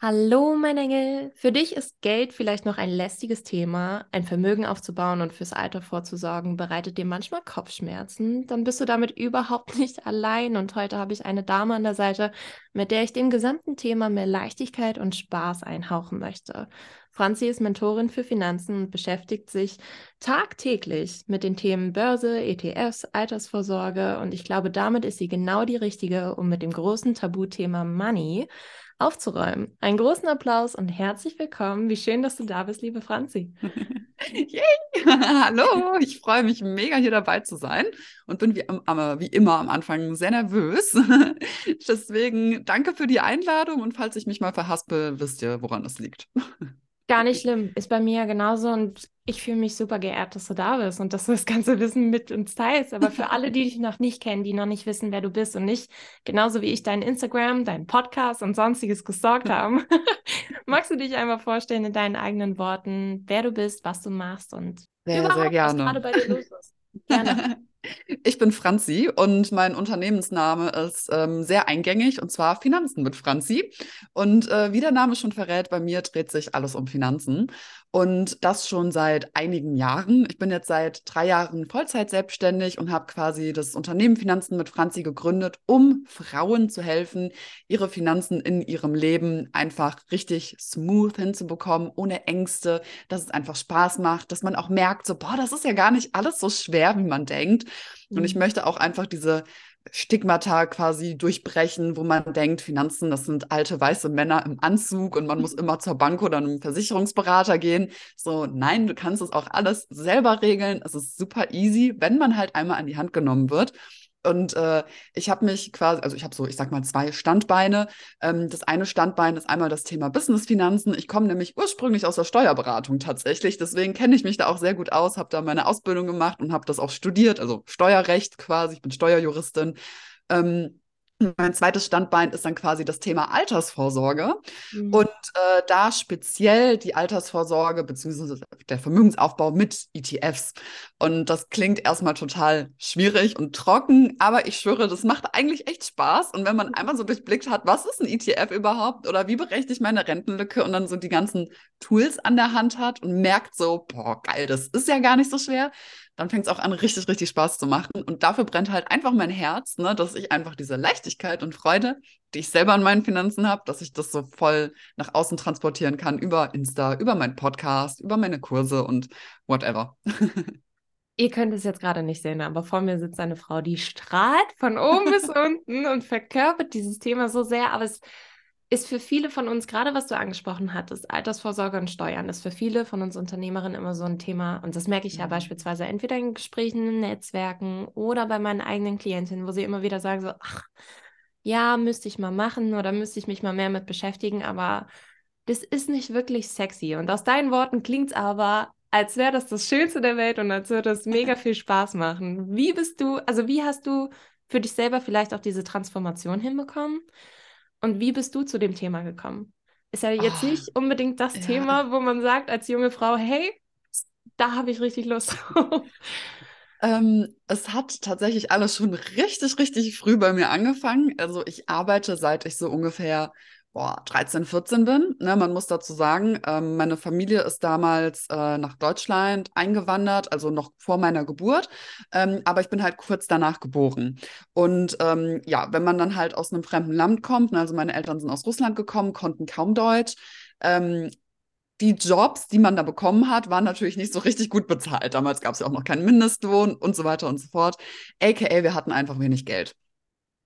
Hallo, mein Engel. Für dich ist Geld vielleicht noch ein lästiges Thema. Ein Vermögen aufzubauen und fürs Alter vorzusorgen bereitet dir manchmal Kopfschmerzen. Dann bist du damit überhaupt nicht allein. Und heute habe ich eine Dame an der Seite, mit der ich dem gesamten Thema mehr Leichtigkeit und Spaß einhauchen möchte. Franzi ist Mentorin für Finanzen und beschäftigt sich tagtäglich mit den Themen Börse, ETFs, Altersvorsorge. Und ich glaube, damit ist sie genau die Richtige, um mit dem großen Tabuthema Money aufzuräumen. Einen großen Applaus und herzlich willkommen. Wie schön, dass du da bist, liebe Franzi. Yay! Hallo, ich freue mich mega hier dabei zu sein und bin wie, wie immer am Anfang sehr nervös. Deswegen danke für die Einladung und falls ich mich mal verhaspel, wisst ihr, woran es liegt. Gar nicht schlimm. Ist bei mir genauso und ich fühle mich super geehrt, dass du da bist und dass du das ganze Wissen mit uns teilst. Aber für alle, die dich noch nicht kennen, die noch nicht wissen, wer du bist und nicht genauso wie ich dein Instagram, dein Podcast und sonstiges gestalkt haben, magst du dich einmal vorstellen in deinen eigenen Worten, wer du bist, was du machst und sehr, überhaupt, sehr gerne. was gerade bei dir los ist. Gerne. Ich bin Franzi und mein Unternehmensname ist ähm, sehr eingängig und zwar Finanzen mit Franzi. Und äh, wie der Name schon verrät, bei mir dreht sich alles um Finanzen. Und das schon seit einigen Jahren. Ich bin jetzt seit drei Jahren Vollzeit selbstständig und habe quasi das Unternehmen Finanzen mit Franzi gegründet, um Frauen zu helfen, ihre Finanzen in ihrem Leben einfach richtig smooth hinzubekommen, ohne Ängste, dass es einfach Spaß macht, dass man auch merkt, so, boah, das ist ja gar nicht alles so schwer, wie man denkt. Und ich mhm. möchte auch einfach diese Stigmata quasi durchbrechen, wo man denkt, Finanzen, das sind alte weiße Männer im Anzug und man muss immer zur Bank oder einem Versicherungsberater gehen. So, nein, du kannst es auch alles selber regeln. Es ist super easy, wenn man halt einmal an die Hand genommen wird. Und äh, ich habe mich quasi, also ich habe so, ich sag mal, zwei Standbeine. Ähm, das eine Standbein ist einmal das Thema Business-Finanzen. Ich komme nämlich ursprünglich aus der Steuerberatung tatsächlich. Deswegen kenne ich mich da auch sehr gut aus, habe da meine Ausbildung gemacht und habe das auch studiert, also Steuerrecht quasi. Ich bin Steuerjuristin. Ähm, mein zweites Standbein ist dann quasi das Thema Altersvorsorge mhm. und äh, da speziell die Altersvorsorge bzw. der Vermögensaufbau mit ETFs. Und das klingt erstmal total schwierig und trocken, aber ich schwöre, das macht eigentlich echt Spaß. Und wenn man einmal so durchblickt hat, was ist ein ETF überhaupt oder wie berechne ich meine Rentenlücke und dann so die ganzen Tools an der Hand hat und merkt so, boah, geil, das ist ja gar nicht so schwer, dann fängt es auch an, richtig, richtig Spaß zu machen. Und dafür brennt halt einfach mein Herz, ne, dass ich einfach diese Leichtigkeit und Freude, die ich selber an meinen Finanzen habe, dass ich das so voll nach außen transportieren kann über Insta, über meinen Podcast, über meine Kurse und whatever. Ihr könnt es jetzt gerade nicht sehen, aber vor mir sitzt eine Frau, die strahlt von oben bis unten und verkörpert dieses Thema so sehr, aber es ist für viele von uns, gerade was du angesprochen hattest, Altersvorsorge und Steuern, ist für viele von uns Unternehmerinnen immer so ein Thema. Und das merke ich ja mhm. beispielsweise entweder in Gesprächen, in Netzwerken oder bei meinen eigenen Klientinnen, wo sie immer wieder sagen so, ach, ja, müsste ich mal machen oder müsste ich mich mal mehr mit beschäftigen, aber das ist nicht wirklich sexy. Und aus deinen Worten klingt es aber, als wäre das das Schönste der Welt und als würde es mega viel Spaß machen. Wie bist du, also wie hast du für dich selber vielleicht auch diese Transformation hinbekommen? Und wie bist du zu dem Thema gekommen? Ist ja jetzt oh, nicht unbedingt das ja. Thema, wo man sagt als junge Frau, hey, da habe ich richtig Lust. Ähm, es hat tatsächlich alles schon richtig, richtig früh bei mir angefangen. Also ich arbeite, seit ich so ungefähr boah, 13, 14 bin. Ne, man muss dazu sagen, ähm, meine Familie ist damals äh, nach Deutschland eingewandert, also noch vor meiner Geburt. Ähm, aber ich bin halt kurz danach geboren. Und ähm, ja, wenn man dann halt aus einem fremden Land kommt, ne, also meine Eltern sind aus Russland gekommen, konnten kaum Deutsch. Ähm, die Jobs, die man da bekommen hat, waren natürlich nicht so richtig gut bezahlt. Damals gab es ja auch noch keinen Mindestlohn und so weiter und so fort. AKA, wir hatten einfach wenig Geld.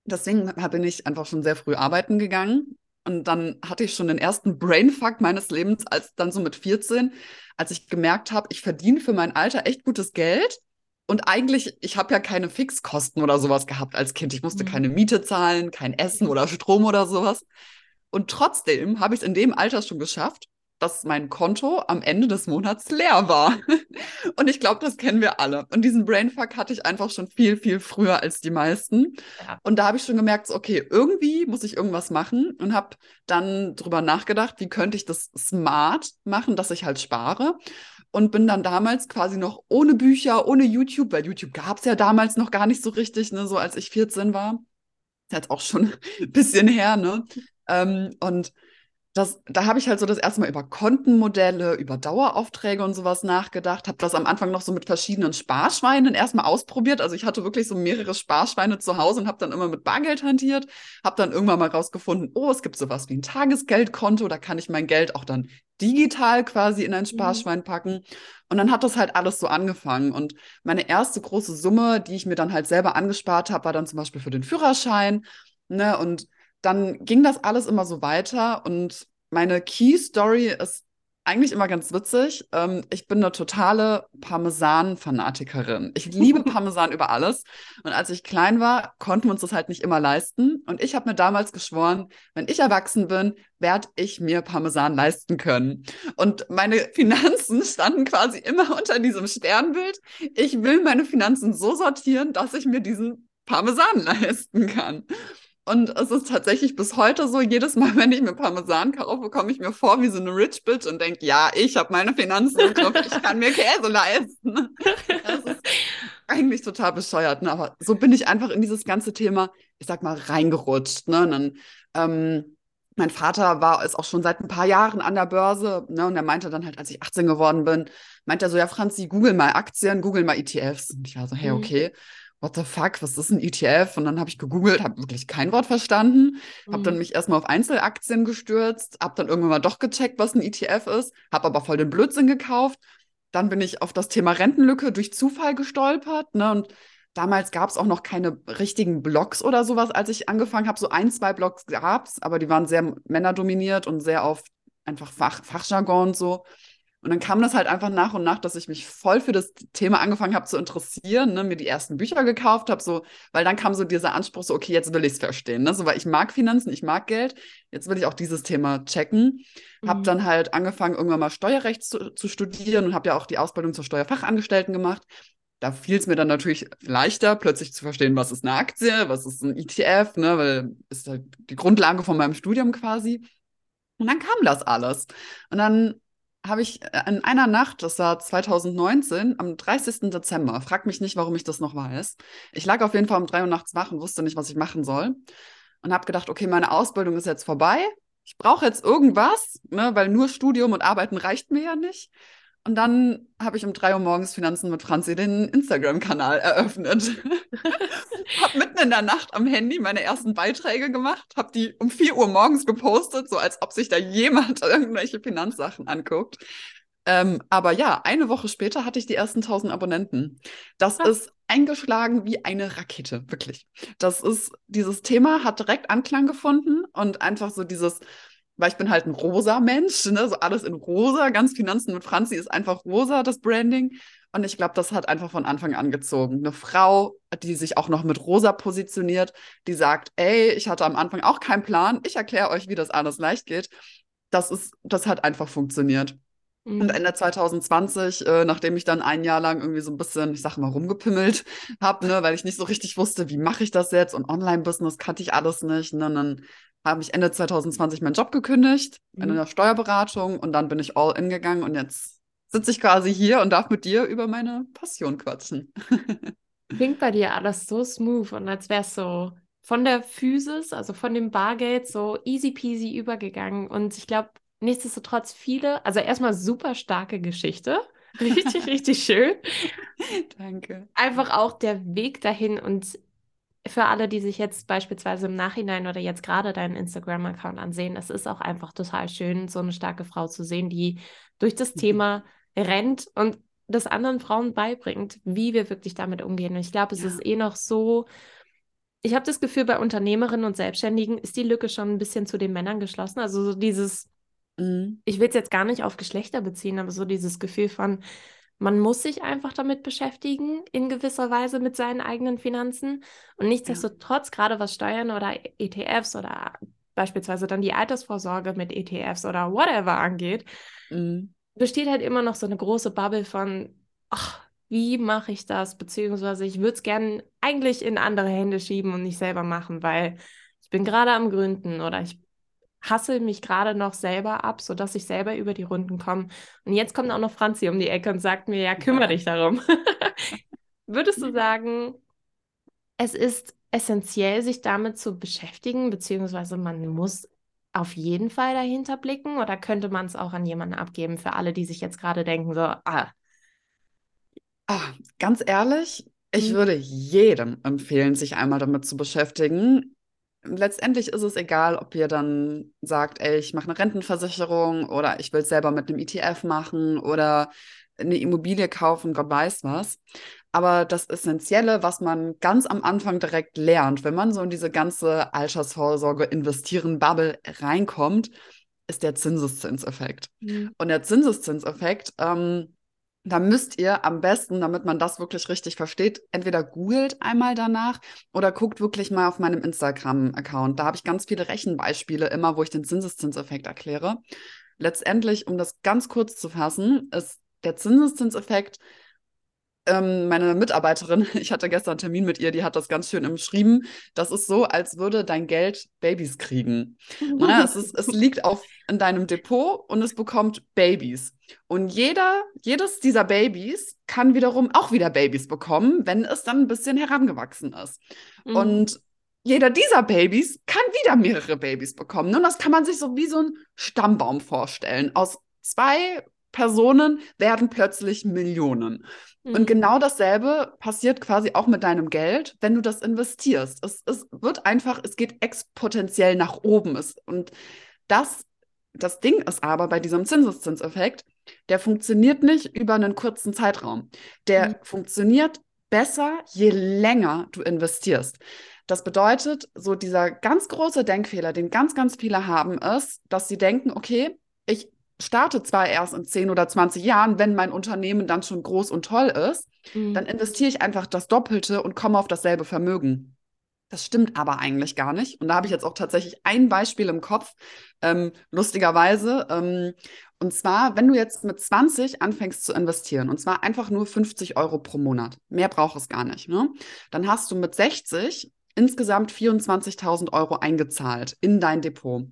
Deswegen bin ich einfach schon sehr früh arbeiten gegangen und dann hatte ich schon den ersten Brainfuck meines Lebens, als dann so mit 14, als ich gemerkt habe, ich verdiene für mein Alter echt gutes Geld, Und eigentlich, ich habe ja keine Fixkosten oder sowas gehabt als Kind. Ich musste mhm. keine Miete zahlen, kein Essen oder Strom oder sowas. Und trotzdem habe ich es in dem Alter schon geschafft, dass mein Konto am Ende des Monats leer war. Und ich glaube, das kennen wir alle. Und diesen Brainfuck hatte ich einfach schon viel, viel früher als die meisten. Ja. Und da habe ich schon gemerkt, okay, irgendwie muss ich irgendwas machen und habe dann drüber nachgedacht, wie könnte ich das smart machen, dass ich halt spare. Und bin dann damals quasi noch ohne Bücher, ohne YouTube, weil YouTube gab es ja damals noch gar nicht so richtig, ne, so als ich 14 war. Ist jetzt auch schon ein bisschen her, ne? Ähm, und das, da habe ich halt so das erste Mal über Kontenmodelle, über Daueraufträge und sowas nachgedacht. Habe das am Anfang noch so mit verschiedenen Sparschweinen erstmal ausprobiert. Also ich hatte wirklich so mehrere Sparschweine zu Hause und habe dann immer mit Bargeld hantiert. Habe dann irgendwann mal rausgefunden, oh, es gibt sowas wie ein Tagesgeldkonto. Da kann ich mein Geld auch dann digital quasi in ein mhm. Sparschwein packen. Und dann hat das halt alles so angefangen. Und meine erste große Summe, die ich mir dann halt selber angespart habe, war dann zum Beispiel für den Führerschein. Ne? Und dann ging das alles immer so weiter und meine Key Story ist eigentlich immer ganz witzig. Ähm, ich bin eine totale Parmesan-Fanatikerin. Ich liebe Parmesan über alles. Und als ich klein war, konnten wir uns das halt nicht immer leisten. Und ich habe mir damals geschworen, wenn ich erwachsen bin, werde ich mir Parmesan leisten können. Und meine Finanzen standen quasi immer unter diesem Sternbild. Ich will meine Finanzen so sortieren, dass ich mir diesen Parmesan leisten kann. Und es ist tatsächlich bis heute so, jedes Mal, wenn ich mir Parmesan kaufe, komme ich mir vor wie so eine Rich Bitch und denke, ja, ich habe meine Finanzen im Griff, ich kann mir Käse leisten. Das ist eigentlich total bescheuert, ne? aber so bin ich einfach in dieses ganze Thema, ich sag mal, reingerutscht. Ne? Und dann, ähm, mein Vater war ist auch schon seit ein paar Jahren an der Börse, ne? Und er meinte dann halt, als ich 18 geworden bin, meinte er so, ja, Franzi, google mal Aktien, google mal ETFs. Und ich war so, hey, mhm. okay. Mhm what the fuck, was ist ein ETF? Und dann habe ich gegoogelt, habe wirklich kein Wort verstanden, mhm. habe dann mich erstmal auf Einzelaktien gestürzt, habe dann irgendwann mal doch gecheckt, was ein ETF ist, habe aber voll den Blödsinn gekauft. Dann bin ich auf das Thema Rentenlücke durch Zufall gestolpert. Ne? Und damals gab es auch noch keine richtigen Blogs oder sowas, als ich angefangen habe. So ein, zwei Blogs gab es, aber die waren sehr männerdominiert und sehr auf einfach Fach, Fachjargon und so. Und dann kam das halt einfach nach und nach, dass ich mich voll für das Thema angefangen habe zu interessieren, ne, mir die ersten Bücher gekauft habe, so, weil dann kam so dieser Anspruch, so, okay, jetzt will ich es verstehen, ne, so, weil ich mag Finanzen, ich mag Geld, jetzt will ich auch dieses Thema checken. Mhm. Habe dann halt angefangen, irgendwann mal Steuerrecht zu, zu studieren und habe ja auch die Ausbildung zur Steuerfachangestellten gemacht. Da fiel es mir dann natürlich leichter, plötzlich zu verstehen, was ist eine Aktie, was ist ein ETF, ne, weil ist halt die Grundlage von meinem Studium quasi. Und dann kam das alles. Und dann habe ich äh, in einer Nacht, das war 2019, am 30. Dezember, frag mich nicht, warum ich das noch weiß. Ich lag auf jeden Fall um drei Uhr nachts wach und wusste nicht, was ich machen soll. Und habe gedacht, okay, meine Ausbildung ist jetzt vorbei. Ich brauche jetzt irgendwas, ne, weil nur Studium und Arbeiten reicht mir ja nicht. Und dann habe ich um drei Uhr morgens Finanzen mit Franzi den Instagram-Kanal eröffnet. habe mitten in der Nacht am Handy meine ersten Beiträge gemacht, habe die um vier Uhr morgens gepostet, so als ob sich da jemand irgendwelche Finanzsachen anguckt. Ähm, aber ja, eine Woche später hatte ich die ersten 1000 Abonnenten. Das ja. ist eingeschlagen wie eine Rakete, wirklich. Das ist, dieses Thema hat direkt Anklang gefunden und einfach so dieses, weil ich bin halt ein rosa Mensch, ne? so alles in rosa, ganz Finanzen mit Franzi ist einfach rosa, das Branding. Und ich glaube, das hat einfach von Anfang an gezogen. Eine Frau, die sich auch noch mit rosa positioniert, die sagt, ey, ich hatte am Anfang auch keinen Plan, ich erkläre euch, wie das alles leicht geht. Das ist, das hat einfach funktioniert. Mhm. Und Ende 2020, äh, nachdem ich dann ein Jahr lang irgendwie so ein bisschen, ich sag mal, rumgepimmelt habe, ne, weil ich nicht so richtig wusste, wie mache ich das jetzt und Online-Business kannte ich alles nicht. Ne, und dann habe ich Ende 2020 meinen Job gekündigt mhm. in der Steuerberatung und dann bin ich all in gegangen und jetzt sitze ich quasi hier und darf mit dir über meine Passion quatschen. Klingt bei dir alles so smooth und als wäre es so von der Physis, also von dem Bargeld, so easy peasy übergegangen. Und ich glaube, nichtsdestotrotz viele, also erstmal super starke Geschichte. Richtig, richtig schön. Danke. Einfach auch der Weg dahin und für alle, die sich jetzt beispielsweise im Nachhinein oder jetzt gerade deinen Instagram-Account ansehen, es ist auch einfach total schön, so eine starke Frau zu sehen, die durch das mhm. Thema rennt und das anderen Frauen beibringt, wie wir wirklich damit umgehen. Und ich glaube, es ja. ist eh noch so, ich habe das Gefühl, bei Unternehmerinnen und Selbstständigen ist die Lücke schon ein bisschen zu den Männern geschlossen. Also so dieses, mhm. ich will es jetzt gar nicht auf Geschlechter beziehen, aber so dieses Gefühl von, Man muss sich einfach damit beschäftigen, in gewisser Weise mit seinen eigenen Finanzen. Und nichtsdestotrotz, ja. gerade was Steuern oder ETFs oder beispielsweise dann die Altersvorsorge mit ETFs oder whatever angeht, mhm. besteht halt immer noch so eine große Bubble von, ach, wie mache ich das? Beziehungsweise ich würde es gerne eigentlich in andere Hände schieben und nicht selber machen, weil ich bin gerade am Gründen oder ich hasse mich gerade noch selber ab, sodass ich selber über die Runden komme. Und jetzt kommt auch noch Franzi um die Ecke und sagt mir, ja, kümmere dich darum. Würdest du sagen, es ist essentiell, sich damit zu beschäftigen, beziehungsweise man muss auf jeden Fall dahinter blicken oder könnte man es auch an jemanden abgeben für alle, die sich jetzt gerade denken, so, ah. Ach, ganz ehrlich, ich mhm. würde jedem empfehlen, sich einmal damit zu beschäftigen letztendlich ist es egal, ob ihr dann sagt, ey, ich mache eine Rentenversicherung oder ich will es selber mit einem ETF machen oder eine Immobilie kaufen, Gott weiß was. Aber das Essentielle, was man ganz am Anfang direkt lernt, wenn man so in diese ganze Altersvorsorge investieren Bubble reinkommt, ist der Zinseszinseffekt. Mhm. Und der Zinseszinseffekt, ähm, da müsst ihr am besten, damit man das wirklich richtig versteht, entweder googelt einmal danach oder guckt wirklich mal auf meinem Instagram-Account. Da habe ich ganz viele Rechenbeispiele immer, wo ich den Zinseszinseffekt erkläre. Letztendlich, um das ganz kurz zu fassen, ist der Zinseszinseffekt ähm, meine Mitarbeiterin, ich hatte gestern einen Termin mit ihr, die hat das ganz schön umschrieben. Das ist so, als würde dein Geld Babys kriegen. Na, es, ist, es liegt auf, in deinem Depot und es bekommt Babys. Und jeder, jedes dieser Babys kann wiederum auch wieder Babys bekommen, wenn es dann ein bisschen herangewachsen ist. Mhm. Und jeder dieser Babys kann wieder mehrere Babys bekommen. Und das kann man sich so wie so ein Stammbaum vorstellen. Aus zwei Personen werden plötzlich Millionen. Mhm. Und genau dasselbe passiert quasi auch mit deinem Geld, wenn du das investierst. Es, es wird einfach, es geht exponentiell nach oben. Es, und das, das Ding ist aber bei diesem Zinseszinseffekt, der funktioniert nicht über einen kurzen Zeitraum. Der mhm. funktioniert besser, je länger du investierst. Das bedeutet, so dieser ganz große Denkfehler, den ganz, ganz viele haben, ist, dass sie denken, okay, ich starte zwar erst in 10 oder 20 Jahren, wenn mein Unternehmen dann schon groß und toll ist, mhm. dann investiere ich einfach das Doppelte und komme auf dasselbe Vermögen. Das stimmt aber eigentlich gar nicht. Und da habe ich jetzt auch tatsächlich ein Beispiel im Kopf, ähm, lustigerweise. Ähm, und zwar, wenn du jetzt mit 20 anfängst zu investieren, und zwar einfach nur 50 Euro pro Monat, mehr braucht es gar nicht, ne? dann hast du mit 60 insgesamt 24.000 Euro eingezahlt in dein Depot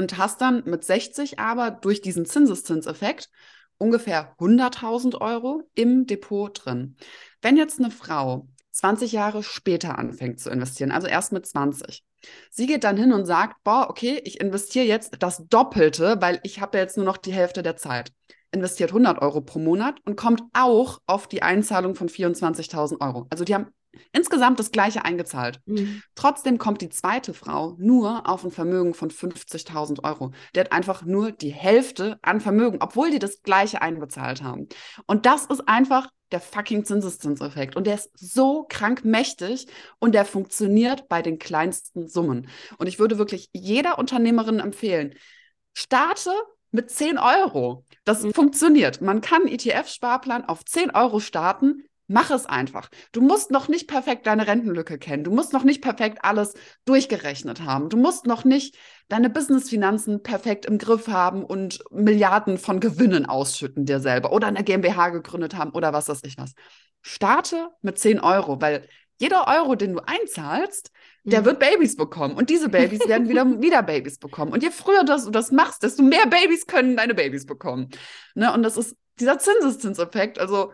und hast dann mit 60 aber durch diesen Zinseszinseffekt ungefähr 100.000 Euro im Depot drin. Wenn jetzt eine Frau 20 Jahre später anfängt zu investieren, also erst mit 20, sie geht dann hin und sagt, boah, okay, ich investiere jetzt das Doppelte, weil ich habe jetzt nur noch die Hälfte der Zeit investiert 100 Euro pro Monat und kommt auch auf die Einzahlung von 24.000 Euro. Also die haben insgesamt das gleiche eingezahlt. Mhm. Trotzdem kommt die zweite Frau nur auf ein Vermögen von 50.000 Euro. Der hat einfach nur die Hälfte an Vermögen, obwohl die das gleiche einbezahlt haben. Und das ist einfach der fucking Zinseszinseffekt. Und der ist so krank mächtig und der funktioniert bei den kleinsten Summen. Und ich würde wirklich jeder Unternehmerin empfehlen, starte mit 10 Euro. Das mhm. funktioniert. Man kann einen ETF-Sparplan auf 10 Euro starten Mach es einfach. Du musst noch nicht perfekt deine Rentenlücke kennen. Du musst noch nicht perfekt alles durchgerechnet haben. Du musst noch nicht deine Businessfinanzen perfekt im Griff haben und Milliarden von Gewinnen ausschütten dir selber oder eine GmbH gegründet haben oder was weiß ich was. Starte mit 10 Euro, weil jeder Euro, den du einzahlst, der mhm. wird Babys bekommen. Und diese Babys werden wieder, wieder Babys bekommen. Und je früher das, du das machst, desto mehr Babys können deine Babys bekommen. Ne? Und das ist dieser Zinseszinseffekt. Also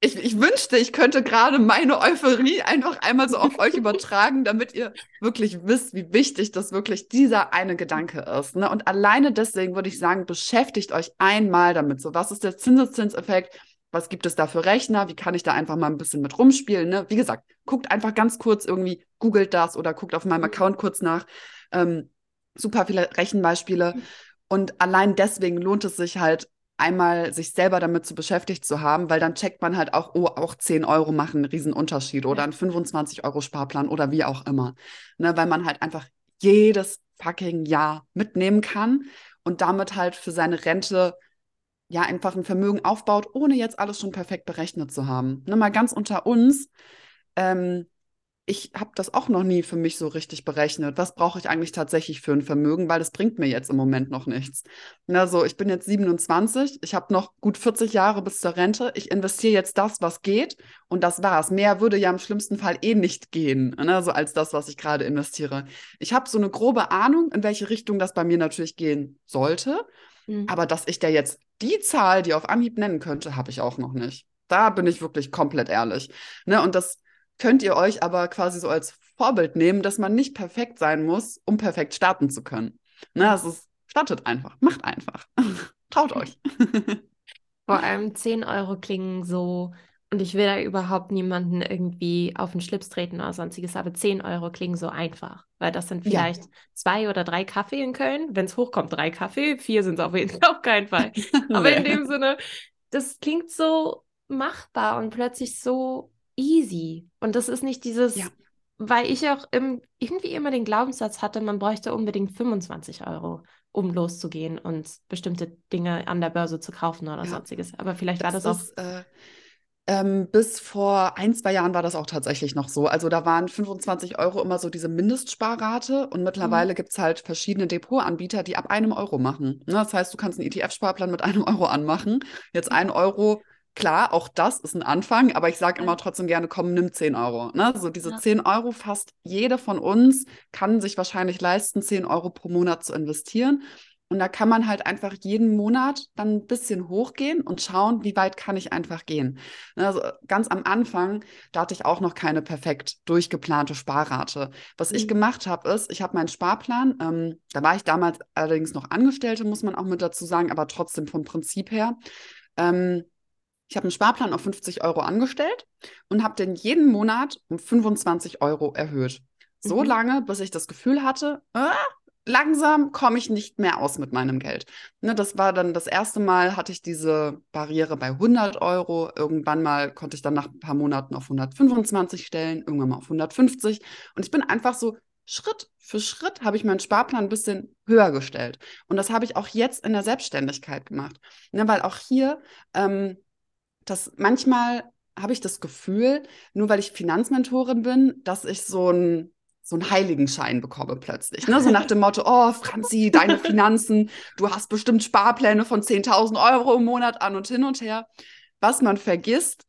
ich, ich wünschte, ich könnte gerade meine Euphorie einfach einmal so auf euch übertragen, damit ihr wirklich wisst, wie wichtig das wirklich dieser eine Gedanke ist. Ne? Und alleine deswegen würde ich sagen, beschäftigt euch einmal damit. So, was ist der Zinseszinseffekt? Was gibt es da für Rechner? Wie kann ich da einfach mal ein bisschen mit rumspielen? Ne? Wie gesagt, guckt einfach ganz kurz irgendwie, googelt das oder guckt auf meinem mhm. Account kurz nach. Ähm, super viele Rechenbeispiele. Mhm. Und allein deswegen lohnt es sich halt, einmal sich selber damit zu beschäftigt zu haben, weil dann checkt man halt auch, oh, auch 10 Euro machen einen riesen Unterschied oder ein 25 Euro Sparplan oder wie auch immer. Ne, weil man halt einfach jedes fucking Jahr mitnehmen kann und damit halt für seine Rente ja einfach ein Vermögen aufbaut, ohne jetzt alles schon perfekt berechnet zu haben. Ne, mal ganz unter uns. Ähm, ich habe das auch noch nie für mich so richtig berechnet. Was brauche ich eigentlich tatsächlich für ein Vermögen? Weil das bringt mir jetzt im Moment noch nichts. Also ich bin jetzt 27, ich habe noch gut 40 Jahre bis zur Rente. Ich investiere jetzt das, was geht und das war's. Mehr würde ja im schlimmsten Fall eh nicht gehen, ne? so als das, was ich gerade investiere. Ich habe so eine grobe Ahnung, in welche Richtung das bei mir natürlich gehen sollte. Mhm. Aber dass ich da jetzt die Zahl, die auf Anhieb nennen könnte, habe ich auch noch nicht. Da bin ich wirklich komplett ehrlich. Ne? Und das könnt ihr euch aber quasi so als Vorbild nehmen, dass man nicht perfekt sein muss, um perfekt starten zu können. Ne, es ist, startet einfach, macht einfach. Traut euch. Vor allem 10 Euro klingen so, und ich will da überhaupt niemanden irgendwie auf den Schlips treten oder sonstiges, aber 10 Euro klingen so einfach, weil das sind vielleicht ja. zwei oder drei Kaffee in Köln. Wenn es hochkommt, drei Kaffee, vier sind es auf jeden Fall auf keinen Fall. aber in dem Sinne, das klingt so machbar und plötzlich so easy. Und das ist nicht dieses, ja. weil ich auch im, irgendwie immer den Glaubenssatz hatte, man bräuchte unbedingt 25 Euro, um loszugehen und bestimmte Dinge an der Börse zu kaufen oder ja. sonstiges. Aber vielleicht das war das ist, auch. Äh, ähm, bis vor ein, zwei Jahren war das auch tatsächlich noch so. Also da waren 25 Euro immer so diese Mindestsparrate und mittlerweile mhm. gibt es halt verschiedene Depotanbieter, die ab einem Euro machen. Ne? Das heißt, du kannst einen ETF-Sparplan mit einem Euro anmachen. Jetzt ein Euro klar, auch das ist ein Anfang, aber ich sage immer trotzdem gerne, komm, nimm 10 Euro. Ne? So diese ja. 10 Euro, fast jede von uns kann sich wahrscheinlich leisten, 10 Euro pro Monat zu investieren. Und da kann man halt einfach jeden Monat dann ein bisschen hochgehen und schauen, wie weit kann ich einfach gehen. Ne? Also ganz am Anfang, da hatte ich auch noch keine perfekt durchgeplante Sparrate. Was mhm. ich gemacht habe, ist, ich habe meinen Sparplan, ähm, da war ich damals allerdings noch Angestellte, muss man auch mit dazu sagen, aber trotzdem vom Prinzip her. Ähm, ich habe einen Sparplan auf 50 Euro angestellt und habe den jeden Monat um 25 Euro erhöht. So mhm. lange, bis ich das Gefühl hatte, äh, langsam komme ich nicht mehr aus mit meinem Geld. Ne, das war dann das erste Mal, hatte ich diese Barriere bei 100 Euro. Irgendwann mal konnte ich dann nach ein paar Monaten auf 125 stellen, irgendwann mal auf 150. Und ich bin einfach so Schritt für Schritt habe ich meinen Sparplan ein bisschen höher gestellt. Und das habe ich auch jetzt in der Selbstständigkeit gemacht. Ne, weil auch hier ähm, dass manchmal habe ich das Gefühl, nur weil ich Finanzmentorin bin, dass ich so ein so einen Heiligenschein bekomme plötzlich. Ne? So nach dem Motto, oh, Franzi, deine Finanzen, du hast bestimmt Sparpläne von 10.000 Euro im Monat an und hin und her. Was man vergisst,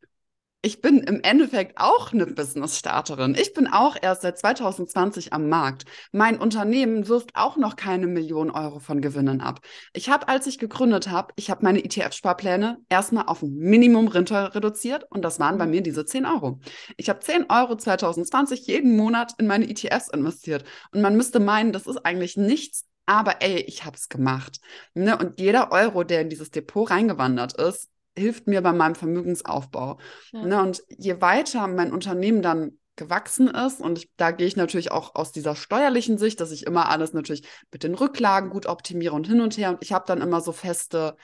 ich bin im Endeffekt auch eine Business-Starterin. Ich bin auch erst seit 2020 am Markt. Mein Unternehmen wirft auch noch keine Millionen Euro von Gewinnen ab. Ich habe, als ich gegründet habe, ich habe meine ETF-Sparpläne erstmal auf ein Minimum runter reduziert und das waren bei mir diese 10 Euro. Ich habe 10 Euro 2020 jeden Monat in meine ETFs investiert und man müsste meinen, das ist eigentlich nichts, aber ey, ich habe es gemacht. Ne? Und jeder Euro, der in dieses Depot reingewandert ist, hilft mir bei meinem Vermögensaufbau. Ja. Ne, und je weiter mein Unternehmen dann gewachsen ist und ich, da gehe ich natürlich auch aus dieser steuerlichen Sicht, dass ich immer alles natürlich mit den Rücklagen gut optimiere und hin und her und ich habe dann immer so feste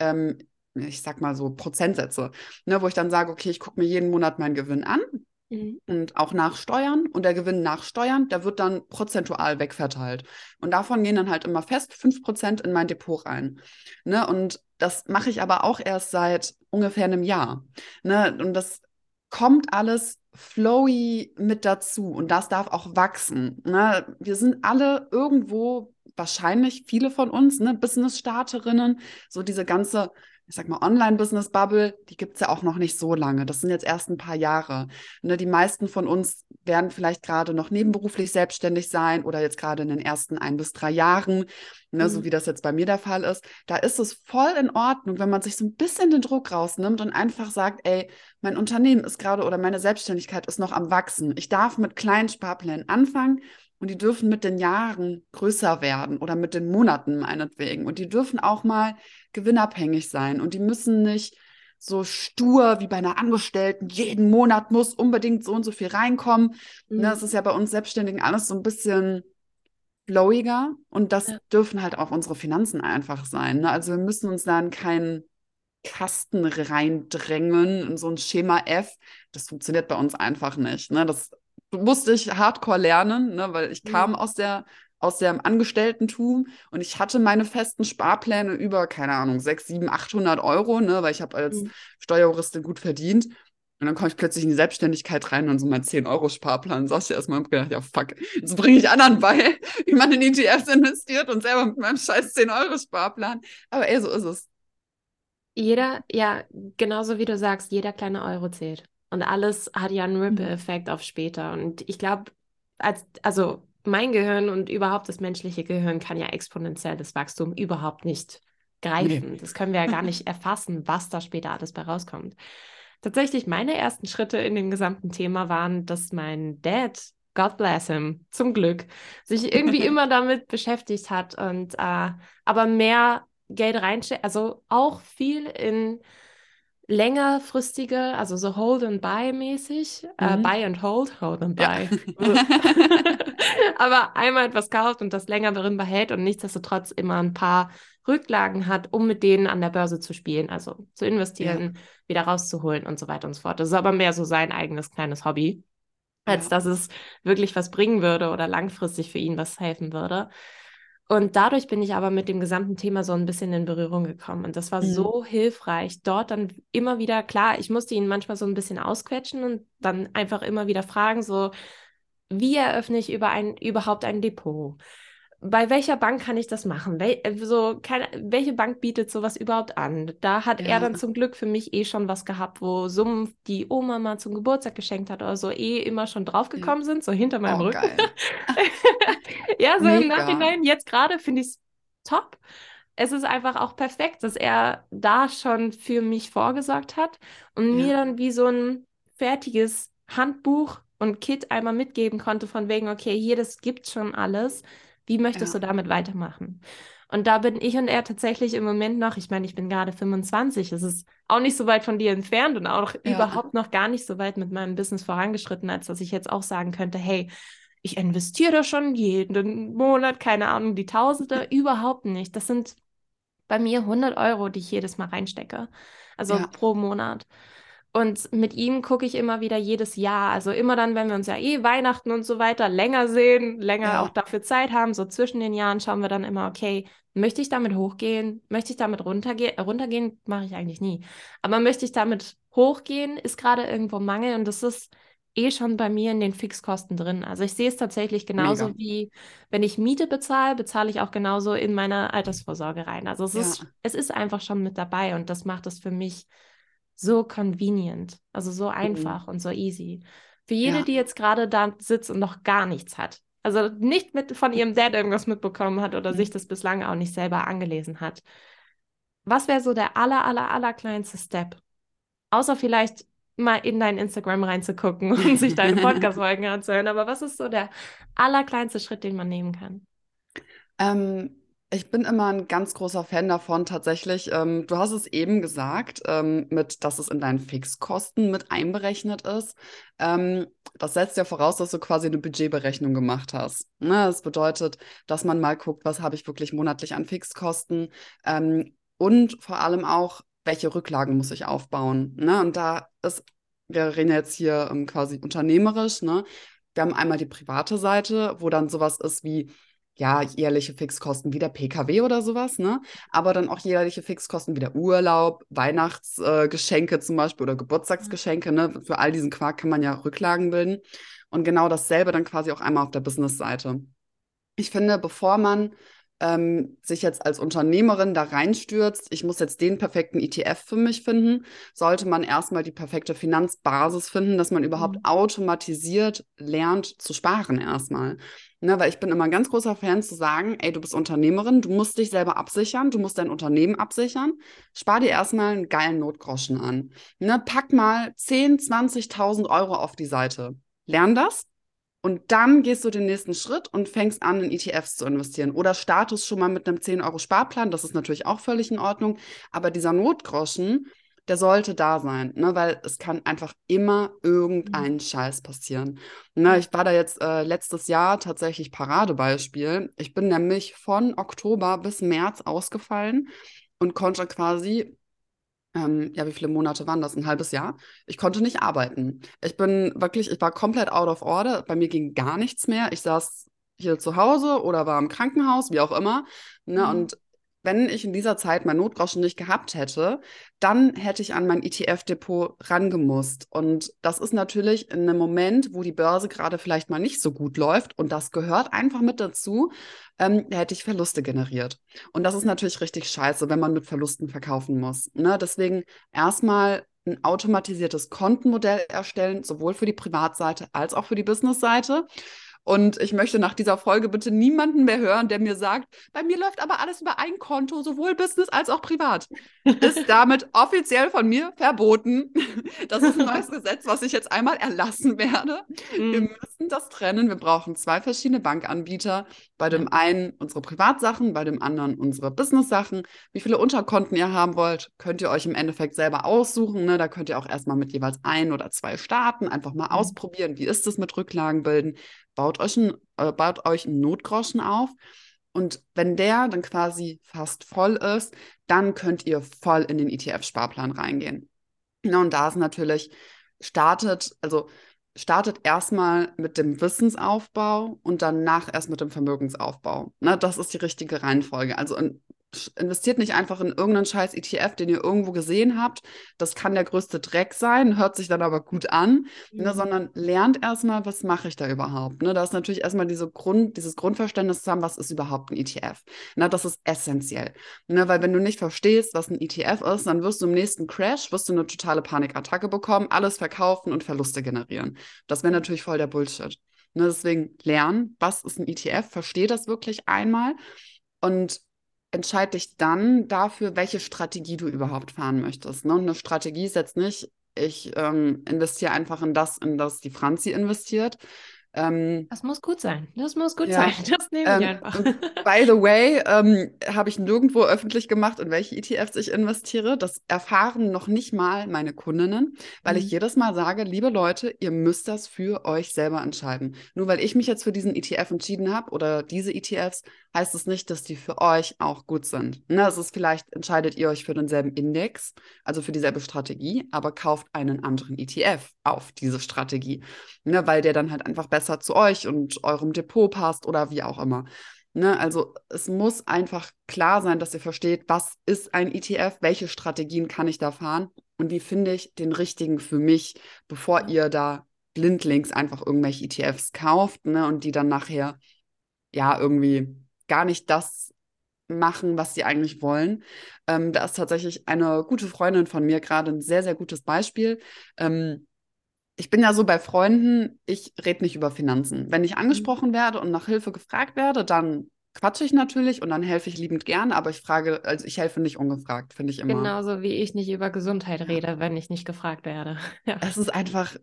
ähm, ich sag mal so Prozentsätze, ne, wo ich dann sage, okay, ich gucke mir jeden Monat meinen Gewinn an mhm. und auch nach Steuern und der Gewinn nach Steuern, der wird dann prozentual wegverteilt. Und davon gehen dann halt immer fest 5% in mein Depot rein. Ne? Und das mache ich aber auch erst seit ungefähr einem Jahr. Ne? Und das kommt alles flowy mit dazu und das darf auch wachsen. Ne? Wir sind alle irgendwo, wahrscheinlich viele von uns, ne, Business-Starterinnen, so diese ganze ich sag mal, Online-Business-Bubble, die gibt es ja auch noch nicht so lange. Das sind jetzt erst ein paar Jahre. Ne, die meisten von uns werden vielleicht gerade noch nebenberuflich selbstständig sein oder jetzt gerade in den ersten ein bis drei Jahren, ne, mhm. so wie das jetzt bei mir der Fall ist. Da ist es voll in Ordnung, wenn man sich so ein bisschen den Druck rausnimmt und einfach sagt, ey, mein Unternehmen ist gerade oder meine Selbstständigkeit ist noch am Wachsen. Ich darf mit kleinen Sparplänen anfangen und die dürfen mit den Jahren größer werden oder mit den Monaten meinetwegen. Und die dürfen auch mal gewinnabhängig sein. Und die müssen nicht so stur wie bei einer Angestellten, jeden Monat muss unbedingt so und so viel reinkommen. Ne, mhm. Das ist ja bei uns Selbstständigen alles so ein bisschen flowiger. Und das ja. dürfen halt auch unsere Finanzen einfach sein. Ne? Also wir müssen uns dann keinen Kasten reindrängen in so ein Schema F. Das funktioniert bei uns einfach nicht. Ne? Das musste ich hardcore lernen, ne, weil ich kam mhm. aus der aus dem Angestellten-Tum und ich hatte meine festen Sparpläne über, keine Ahnung, 6, 7, 800 Euro, ne, weil ich habe als mhm. Steuerjuristin gut verdient. Und dann komme ich plötzlich in die Selbstständigkeit rein und so mein 10-Euro-Sparplan. Saß ich erstmal und gedacht, ja, fuck, jetzt bringe ich anderen bei, wie man in ETFs investiert und selber mit meinem scheiß 10-Euro-Sparplan. Aber ey, so ist es. Jeder, ja, genauso wie du sagst, jeder kleine Euro zählt. Und alles hat ja einen mhm. Ripple-Effekt auf später. Und ich glaube, als, also mein Gehirn und überhaupt das menschliche Gehirn kann ja exponentiell das Wachstum überhaupt nicht greifen. Nee. Das können wir ja gar nicht erfassen, was da später alles bei rauskommt. Tatsächlich, meine ersten Schritte in dem gesamten Thema waren, dass mein Dad, God bless him, zum Glück, sich irgendwie immer damit beschäftigt hat und äh, aber mehr Geld reinsteckt, also auch viel in längerfristige, also so Hold and Buy mäßig, äh, mhm. äh, Buy and Hold, Hold and Buy. Ja. Aber einmal etwas kauft und das länger darin behält und nichtsdestotrotz immer ein paar Rücklagen hat, um mit denen an der Börse zu spielen, also zu investieren, ja. wieder rauszuholen und so weiter und so fort. Das ist aber mehr so sein eigenes kleines Hobby, als ja. dass es wirklich was bringen würde oder langfristig für ihn was helfen würde. Und dadurch bin ich aber mit dem gesamten Thema so ein bisschen in Berührung gekommen. Und das war mhm. so hilfreich, dort dann immer wieder, klar, ich musste ihn manchmal so ein bisschen ausquetschen und dann einfach immer wieder fragen, so, wie eröffne ich über ein, überhaupt ein Depot? Bei welcher Bank kann ich das machen? Wel äh, so, keine, welche Bank bietet sowas überhaupt an? Da hat ja. er dann zum Glück für mich eh schon was gehabt, wo Summen, die Oma mal zum Geburtstag geschenkt hat oder so, eh immer schon draufgekommen ja. sind, so hinter meinem oh, Rücken. ja, so Mega. im Nachhinein, jetzt gerade finde ich es top. Es ist einfach auch perfekt, dass er da schon für mich vorgesorgt hat und ja. mir dann wie so ein fertiges Handbuch und Kit einmal mitgeben konnte, von wegen, okay, hier, das gibt schon alles wie möchtest ja. du damit weitermachen? Und da bin ich und er tatsächlich im Moment noch, ich meine, ich bin gerade 25, es ist auch nicht so weit von dir entfernt und auch ja. überhaupt noch gar nicht so weit mit meinem Business vorangeschritten, als dass ich jetzt auch sagen könnte, hey, ich investiere schon jeden Monat, keine Ahnung, die Tausende, überhaupt nicht. Das sind bei mir 100 Euro, die ich jedes Mal reinstecke, also ja. pro Monat. Und mit ihm gucke ich immer wieder jedes Jahr. Also immer dann, wenn wir uns ja eh Weihnachten und so weiter länger sehen, länger ja. auch dafür Zeit haben, so zwischen den Jahren schauen wir dann immer, okay, möchte ich damit hochgehen? Möchte ich damit runtergehen? Runtergehen mache ich eigentlich nie. Aber möchte ich damit hochgehen, ist gerade irgendwo Mangel und das ist eh schon bei mir in den Fixkosten drin. Also ich sehe es tatsächlich genauso Mega. wie, wenn ich Miete bezahle, bezahle ich auch genauso in meine Altersvorsorge rein. Also es, ja. ist, es ist einfach schon mit dabei und das macht es für mich so convenient, also so mhm. einfach mhm. und so easy. Für jede, ja. die jetzt gerade da sitzt und noch gar nichts hat, also nicht mit von ihrem Dad irgendwas mitbekommen hat oder mhm. sich das bislang auch nicht selber angelesen hat. Was wäre so der aller, aller, aller kleinste Step? Außer vielleicht mal in dein Instagram reinzugucken und sich deine Podcast-Folgen anzuhören. Aber was ist so der allerkleinste Schritt, den man nehmen kann? Ähm, ich bin immer ein ganz großer Fan davon, tatsächlich. Ähm, du hast es eben gesagt, ähm, mit, dass es in deinen Fixkosten mit einberechnet ist. Ähm, das setzt ja voraus, dass du quasi eine Budgetberechnung gemacht hast. Ne? Das bedeutet, dass man mal guckt, was habe ich wirklich monatlich an Fixkosten ähm, und vor allem auch, welche Rücklagen muss ich aufbauen. Ne? Und da ist, wir reden jetzt hier ähm, quasi unternehmerisch. Ne? Wir haben einmal die private Seite, wo dann sowas ist wie ja, jährliche Fixkosten wie der PKW oder sowas, ne? Aber dann auch jährliche Fixkosten wie der Urlaub, Weihnachtsgeschenke äh, zum Beispiel oder Geburtstagsgeschenke, ne? Für all diesen Quark kann man ja Rücklagen bilden. Und genau dasselbe dann quasi auch einmal auf der Business-Seite. Ich finde, bevor man ähm, sich jetzt als Unternehmerin da reinstürzt, ich muss jetzt den perfekten ETF für mich finden, sollte man erstmal die perfekte Finanzbasis finden, dass man überhaupt mhm. automatisiert lernt zu sparen erstmal. Ne, weil ich bin immer ein ganz großer Fan zu sagen, ey, du bist Unternehmerin, du musst dich selber absichern, du musst dein Unternehmen absichern. Spar dir erstmal einen geilen Notgroschen an. Ne, pack mal 10, 20.000 Euro auf die Seite. Lern das und dann gehst du den nächsten Schritt und fängst an, in ETFs zu investieren. Oder startest schon mal mit einem 10 Euro Sparplan. Das ist natürlich auch völlig in Ordnung. Aber dieser Notgroschen, der sollte da sein, ne? weil es kann einfach immer irgendein mhm. Scheiß passieren. Ne? Ich war da jetzt äh, letztes Jahr tatsächlich Paradebeispiel. Ich bin nämlich von Oktober bis März ausgefallen und konnte quasi ähm, ja, wie viele Monate waren das? Ein halbes Jahr. Ich konnte nicht arbeiten. Ich bin wirklich, ich war komplett out of order. Bei mir ging gar nichts mehr. Ich saß hier zu Hause oder war im Krankenhaus, wie auch immer. Ne? Mhm. Und wenn ich in dieser Zeit mein Notgroschen nicht gehabt hätte, dann hätte ich an mein ETF-Depot rangemusst. Und das ist natürlich in einem Moment, wo die Börse gerade vielleicht mal nicht so gut läuft, und das gehört einfach mit dazu, ähm, hätte ich Verluste generiert. Und das ist natürlich richtig scheiße, wenn man mit Verlusten verkaufen muss. Ne? Deswegen erstmal ein automatisiertes Kontenmodell erstellen, sowohl für die Privatseite als auch für die Businessseite. Und ich möchte nach dieser Folge bitte niemanden mehr hören, der mir sagt, bei mir läuft aber alles über ein Konto, sowohl Business als auch privat. Ist damit offiziell von mir verboten. Das ist ein neues Gesetz, was ich jetzt einmal erlassen werde. Mhm. Wir müssen das trennen. Wir brauchen zwei verschiedene Bankanbieter. Bei dem einen unsere Privatsachen, bei dem anderen unsere Business-Sachen. Wie viele Unterkonten ihr haben wollt, könnt ihr euch im Endeffekt selber aussuchen. Ne? Da könnt ihr auch erstmal mit jeweils ein oder zwei starten, einfach mal mhm. ausprobieren. Wie ist es mit Rücklagen bilden? baut euch, ein, äh, baut euch einen Notgroschen auf. Und wenn der dann quasi fast voll ist, dann könnt ihr voll in den ETF-Sparplan reingehen. Ja, und da ist natürlich, startet, also startet erstmal mit dem Wissensaufbau und danach erst mit dem Vermögensaufbau. Ne, das ist die richtige Reihenfolge. Also in, investiert nicht einfach in irgendeinen scheiß ETF, den ihr irgendwo gesehen habt. Das kann der größte Dreck sein, hört sich dann aber gut an, ne, mhm. ne, sondern lernt erstmal, was mache ich da überhaupt. Ne? Da ist natürlich erstmal diese Grund, dieses Grundverständnis zu haben, was ist überhaupt ein ETF. Ne, das ist essentiell. Ne, weil wenn du nicht verstehst, was ein ETF ist, dann wirst du im nächsten Crash, wirst du eine totale Panikattacke bekommen, alles verkaufen und Verluste generieren. Das wäre natürlich voll der Bullshit. Ne, deswegen lernen, was ist ein ETF, versteh das wirklich einmal und entscheide dich dann dafür, welche Strategie du überhaupt fahren möchtest. Ne? Und eine Strategie ist jetzt nicht, ich ähm, investiere einfach in das, in das die Franzi investiert, ähm, das muss gut sein. Das muss gut ja. sein. Das nehme ich ähm, einfach. By the way, ähm, habe ich nirgendwo öffentlich gemacht, in welche ETFs ich investiere. Das erfahren noch nicht mal meine Kundinnen, weil mhm. ich jedes Mal sage, liebe Leute, ihr müsst das für euch selber entscheiden. Nur weil ich mich jetzt für diesen ETF entschieden habe oder diese ETFs, heißt es nicht, dass die für euch auch gut sind. Ne, es ist vielleicht, entscheidet ihr euch für denselben Index, also für dieselbe Strategie, aber kauft einen anderen ETF auf diese Strategie, ne, weil der dann halt einfach besser zu euch und eurem Depot passt oder wie auch immer. Ne, also es muss einfach klar sein, dass ihr versteht, was ist ein ETF, welche Strategien kann ich da fahren und wie finde ich den richtigen für mich, bevor ihr da blindlings einfach irgendwelche ETFs kauft ne, und die dann nachher ja irgendwie gar nicht das machen, was sie eigentlich wollen. Ähm, da ist tatsächlich eine gute Freundin von mir gerade ein sehr, sehr gutes Beispiel. Ähm, ich bin ja so bei Freunden, ich rede nicht über Finanzen. Wenn ich mhm. angesprochen werde und nach Hilfe gefragt werde, dann quatsche ich natürlich und dann helfe ich liebend gern, aber ich frage, also ich helfe nicht ungefragt, finde ich immer. Genauso wie ich nicht über Gesundheit rede, wenn ich nicht gefragt werde. Ja. Es ist einfach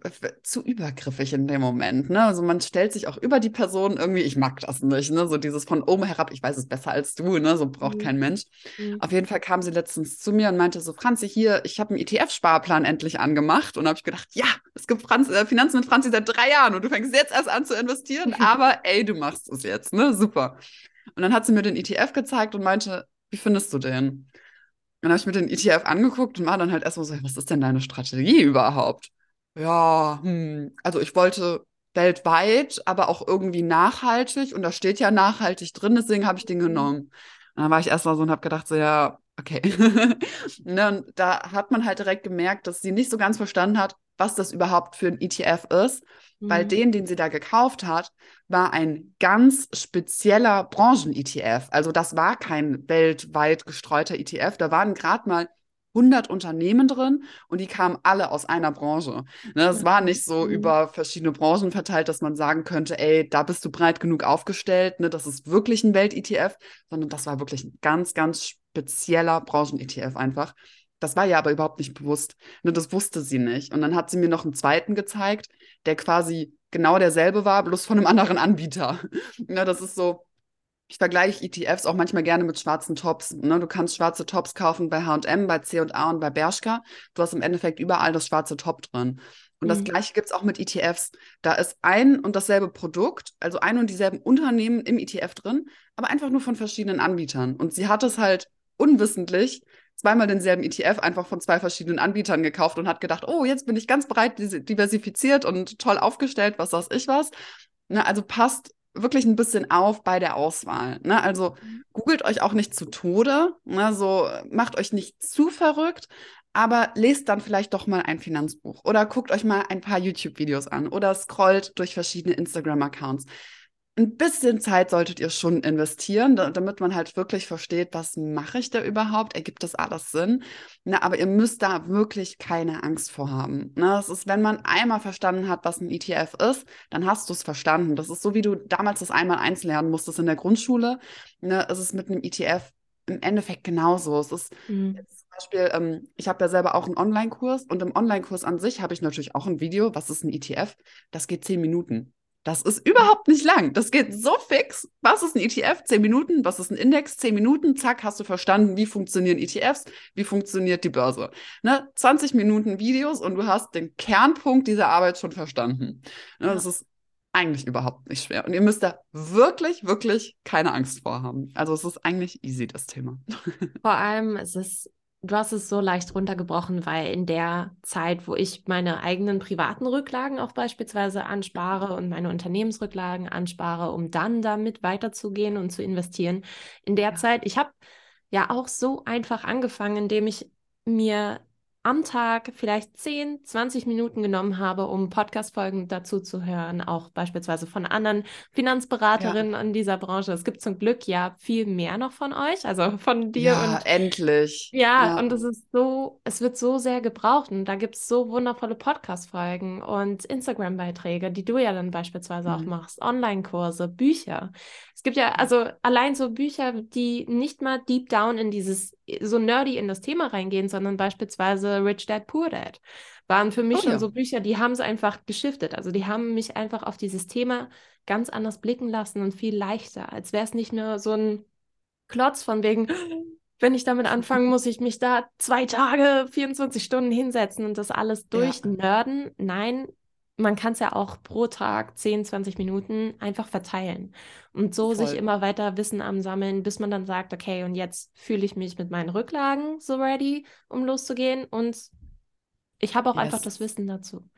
zu übergriffig in dem Moment. Ne? Also man stellt sich auch über die Person irgendwie, ich mag das nicht, ne? So dieses von oben herab, ich weiß es besser als du, ne? So braucht mhm. kein Mensch. Mhm. Auf jeden Fall kam sie letztens zu mir und meinte so, Franzi, hier, ich habe einen ETF-Sparplan endlich angemacht. Und da habe ich gedacht, ja, es gibt Franz, äh, Finanzen mit Franzi seit drei Jahren und du fängst jetzt erst an zu investieren, aber ey, du machst es jetzt, ne? Super. Und dann hat sie mir den ETF gezeigt und meinte, wie findest du den? Und dann habe ich mir den ETF angeguckt und war dann halt erstmal so, was ist denn deine Strategie überhaupt? Ja, hm, also ich wollte weltweit, aber auch irgendwie nachhaltig und da steht ja nachhaltig drin, deswegen habe ich den genommen. Und dann war ich erstmal so und habe gedacht, so ja, okay. ne, und da hat man halt direkt gemerkt, dass sie nicht so ganz verstanden hat, was das überhaupt für ein ETF ist weil mhm. den, den sie da gekauft hat, war ein ganz spezieller Branchen-ETF. Also das war kein weltweit gestreuter ETF. Da waren gerade mal 100 Unternehmen drin und die kamen alle aus einer Branche. Ne, das war nicht so mhm. über verschiedene Branchen verteilt, dass man sagen könnte, ey, da bist du breit genug aufgestellt, ne, das ist wirklich ein Welt-ETF, sondern das war wirklich ein ganz, ganz spezieller Branchen-ETF einfach. Das war ja aber überhaupt nicht bewusst. Ne, das wusste sie nicht. Und dann hat sie mir noch einen zweiten gezeigt, der quasi genau derselbe war, bloß von einem anderen Anbieter. ne, das ist so, ich vergleiche ETFs auch manchmal gerne mit schwarzen Tops. Ne? Du kannst schwarze Tops kaufen bei H&M, bei C&A und bei Bershka. Du hast im Endeffekt überall das schwarze Top drin. Und mhm. das gleiche gibt es auch mit ETFs. Da ist ein und dasselbe Produkt, also ein und dieselben Unternehmen im ETF drin, aber einfach nur von verschiedenen Anbietern. Und sie hat es halt unwissentlich zweimal denselben ETF einfach von zwei verschiedenen Anbietern gekauft und hat gedacht, oh, jetzt bin ich ganz breit diversifiziert und toll aufgestellt, was weiß ich was. Na, also passt wirklich ein bisschen auf bei der Auswahl. Ne? Also mhm. googelt euch auch nicht zu Tode, ne? so macht euch nicht zu verrückt, aber lest dann vielleicht doch mal ein Finanzbuch oder guckt euch mal ein paar YouTube-Videos an oder scrollt durch verschiedene Instagram-Accounts ein bisschen Zeit solltet ihr schon investieren, damit man halt wirklich versteht, was mache ich da überhaupt? Ergibt das alles Sinn? Na, aber ihr müsst da wirklich keine Angst vor haben. Na, das ist, wenn man einmal verstanden hat, was ein ETF ist, dann hast du es verstanden. Das ist so, wie du damals das einmal eins lernen musstest in der Grundschule. Ne, es ist mit einem ETF im Endeffekt genauso. Es ist mhm. zum Beispiel, ähm, ich habe ja selber auch einen Online-Kurs und im Online-Kurs an sich habe ich natürlich auch ein Video, was ist ein ETF? Das geht zehn Minuten. Das ist überhaupt nicht lang. Das geht so fix. Was ist ein ETF? Zehn Minuten. Was ist ein Index? Zehn Minuten. Zack, hast du verstanden, wie funktionieren ETFs, wie funktioniert die Börse. Ne? 20 Minuten Videos und du hast den Kernpunkt dieser Arbeit schon verstanden. Ne? Das ist eigentlich überhaupt nicht schwer. Und ihr müsst da wirklich, wirklich keine Angst vor haben. Also es ist eigentlich easy, das Thema. Vor allem, es ist du hast es so leicht runtergebrochen, weil in der Zeit, wo ich meine eigenen privaten Rücklagen auch beispielsweise anspare und meine Unternehmensrücklagen anspare, um dann damit weiterzugehen und zu investieren, in der ja. Zeit, ich habe ja auch so einfach angefangen, indem ich mir am Tag vielleicht 10, 20 Minuten genommen habe, um Podcast-Folgen dazu zu hören, auch beispielsweise von anderen Finanzberaterinnen ja. in dieser Branche. Es gibt zum Glück ja viel mehr noch von euch, also von dir ja, und endlich. Ja, ja, und es ist so, es wird so sehr gebraucht und da gibt es so wundervolle Podcast-Folgen und Instagram-Beiträge, die du ja dann beispielsweise mhm. auch machst, Online-Kurse, Bücher. Es gibt ja also allein so Bücher, die nicht mal deep down in dieses so nerdy in das Thema reingehen, sondern beispielsweise Rich Dad Poor Dad waren für mich oh, schon ja. so Bücher, die haben es einfach geschiftet. Also die haben mich einfach auf dieses Thema ganz anders blicken lassen und viel leichter, als wäre es nicht nur so ein Klotz von wegen, wenn ich damit anfange, muss ich mich da zwei Tage, 24 Stunden hinsetzen und das alles durchnörden. Ja. Nein, man kann es ja auch pro Tag 10, 20 Minuten einfach verteilen und so Voll. sich immer weiter Wissen am Sammeln, bis man dann sagt, okay, und jetzt fühle ich mich mit meinen Rücklagen so ready, um loszugehen und ich habe auch yes. einfach das Wissen dazu.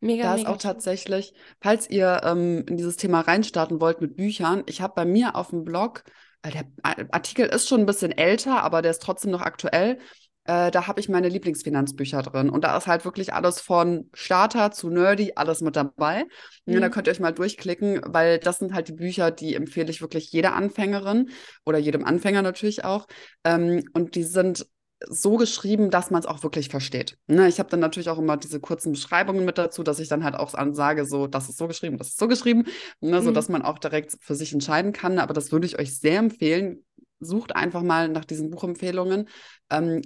Mega, da ist auch tatsächlich, falls ihr ähm, in dieses Thema reinstarten wollt mit Büchern, ich habe bei mir auf dem Blog, äh, der Artikel ist schon ein bisschen älter, aber der ist trotzdem noch aktuell. Äh, da habe ich meine Lieblingsfinanzbücher drin. Und da ist halt wirklich alles von Starter zu Nerdy, alles mit dabei. Mhm. Und da könnt ihr euch mal durchklicken, weil das sind halt die Bücher, die empfehle ich wirklich jeder Anfängerin oder jedem Anfänger natürlich auch. Ähm, und die sind so geschrieben, dass man es auch wirklich versteht. Ne, ich habe dann natürlich auch immer diese kurzen Beschreibungen mit dazu, dass ich dann halt auch sage, so, das ist so geschrieben, das ist so geschrieben, ne, mhm. sodass man auch direkt für sich entscheiden kann. Aber das würde ich euch sehr empfehlen. Sucht einfach mal nach diesen Buchempfehlungen. Ähm,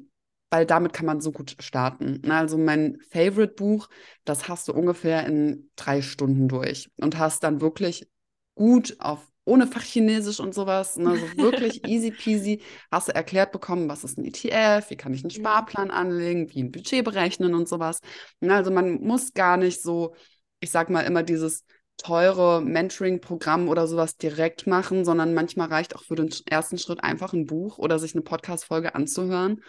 weil damit kann man so gut starten. Also mein Favorite-Buch, das hast du ungefähr in drei Stunden durch und hast dann wirklich gut auf ohne Fachchinesisch und sowas, ne, so wirklich easy peasy, hast du erklärt bekommen, was ist ein ETF, wie kann ich einen mhm. Sparplan anlegen, wie ein Budget berechnen und sowas. Also man muss gar nicht so, ich sag mal immer dieses teure Mentoring-Programm oder sowas direkt machen, sondern manchmal reicht auch für den ersten Schritt einfach ein Buch oder sich eine Podcast-Folge anzuhören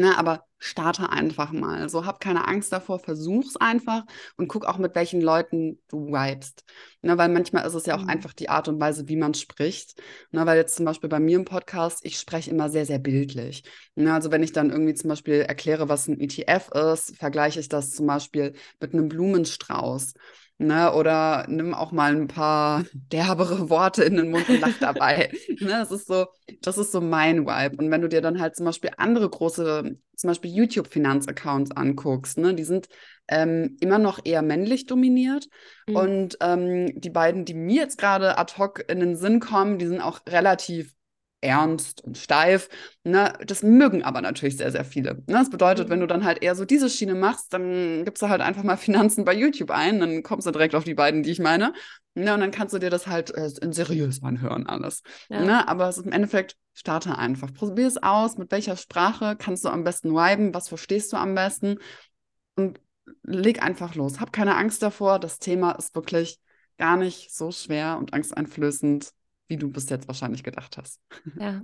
Ne, aber starte einfach mal. So, hab keine Angst davor, versuch's einfach und guck auch, mit welchen Leuten du vibest. Ne, weil manchmal ist es ja auch mhm. einfach die Art und Weise, wie man spricht. Ne, weil jetzt zum Beispiel bei mir im Podcast, ich spreche immer sehr, sehr bildlich. Ne, also wenn ich dann irgendwie zum Beispiel erkläre, was ein ETF ist, vergleiche ich das zum Beispiel mit einem Blumenstrauß. Ne, oder nimm auch mal ein paar derbere Worte in den Mund und lach dabei. ne, das ist so, das ist so mein Vibe. Und wenn du dir dann halt zum Beispiel andere große, zum Beispiel YouTube-Finanzaccounts anguckst, ne, die sind ähm, immer noch eher männlich dominiert. Mhm. Und ähm, die beiden, die mir jetzt gerade ad hoc in den Sinn kommen, die sind auch relativ ernst und steif. Ne? Das mögen aber natürlich sehr, sehr viele. Ne? Das bedeutet, mhm. wenn du dann halt eher so diese Schiene machst, dann gibst du halt einfach mal Finanzen bei YouTube ein, dann kommst du direkt auf die beiden, die ich meine. Ne? Und dann kannst du dir das halt äh, in seriös anhören, alles. Ja. Ne? Aber es ist im Endeffekt, starte einfach. Probier es aus, mit welcher Sprache kannst du am besten viben, was verstehst du am besten und leg einfach los. Hab keine Angst davor. Das Thema ist wirklich gar nicht so schwer und angsteinflößend wie du bis jetzt wahrscheinlich gedacht hast. Ja.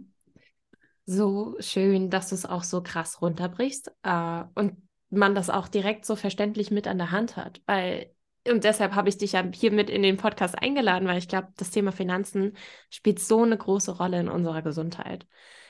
So schön, dass du es auch so krass runterbrichst äh, und man das auch direkt so verständlich mit an der Hand hat, weil und deshalb habe ich dich ja hier mit in den Podcast eingeladen, weil ich glaube, das Thema Finanzen spielt so eine große Rolle in unserer Gesundheit.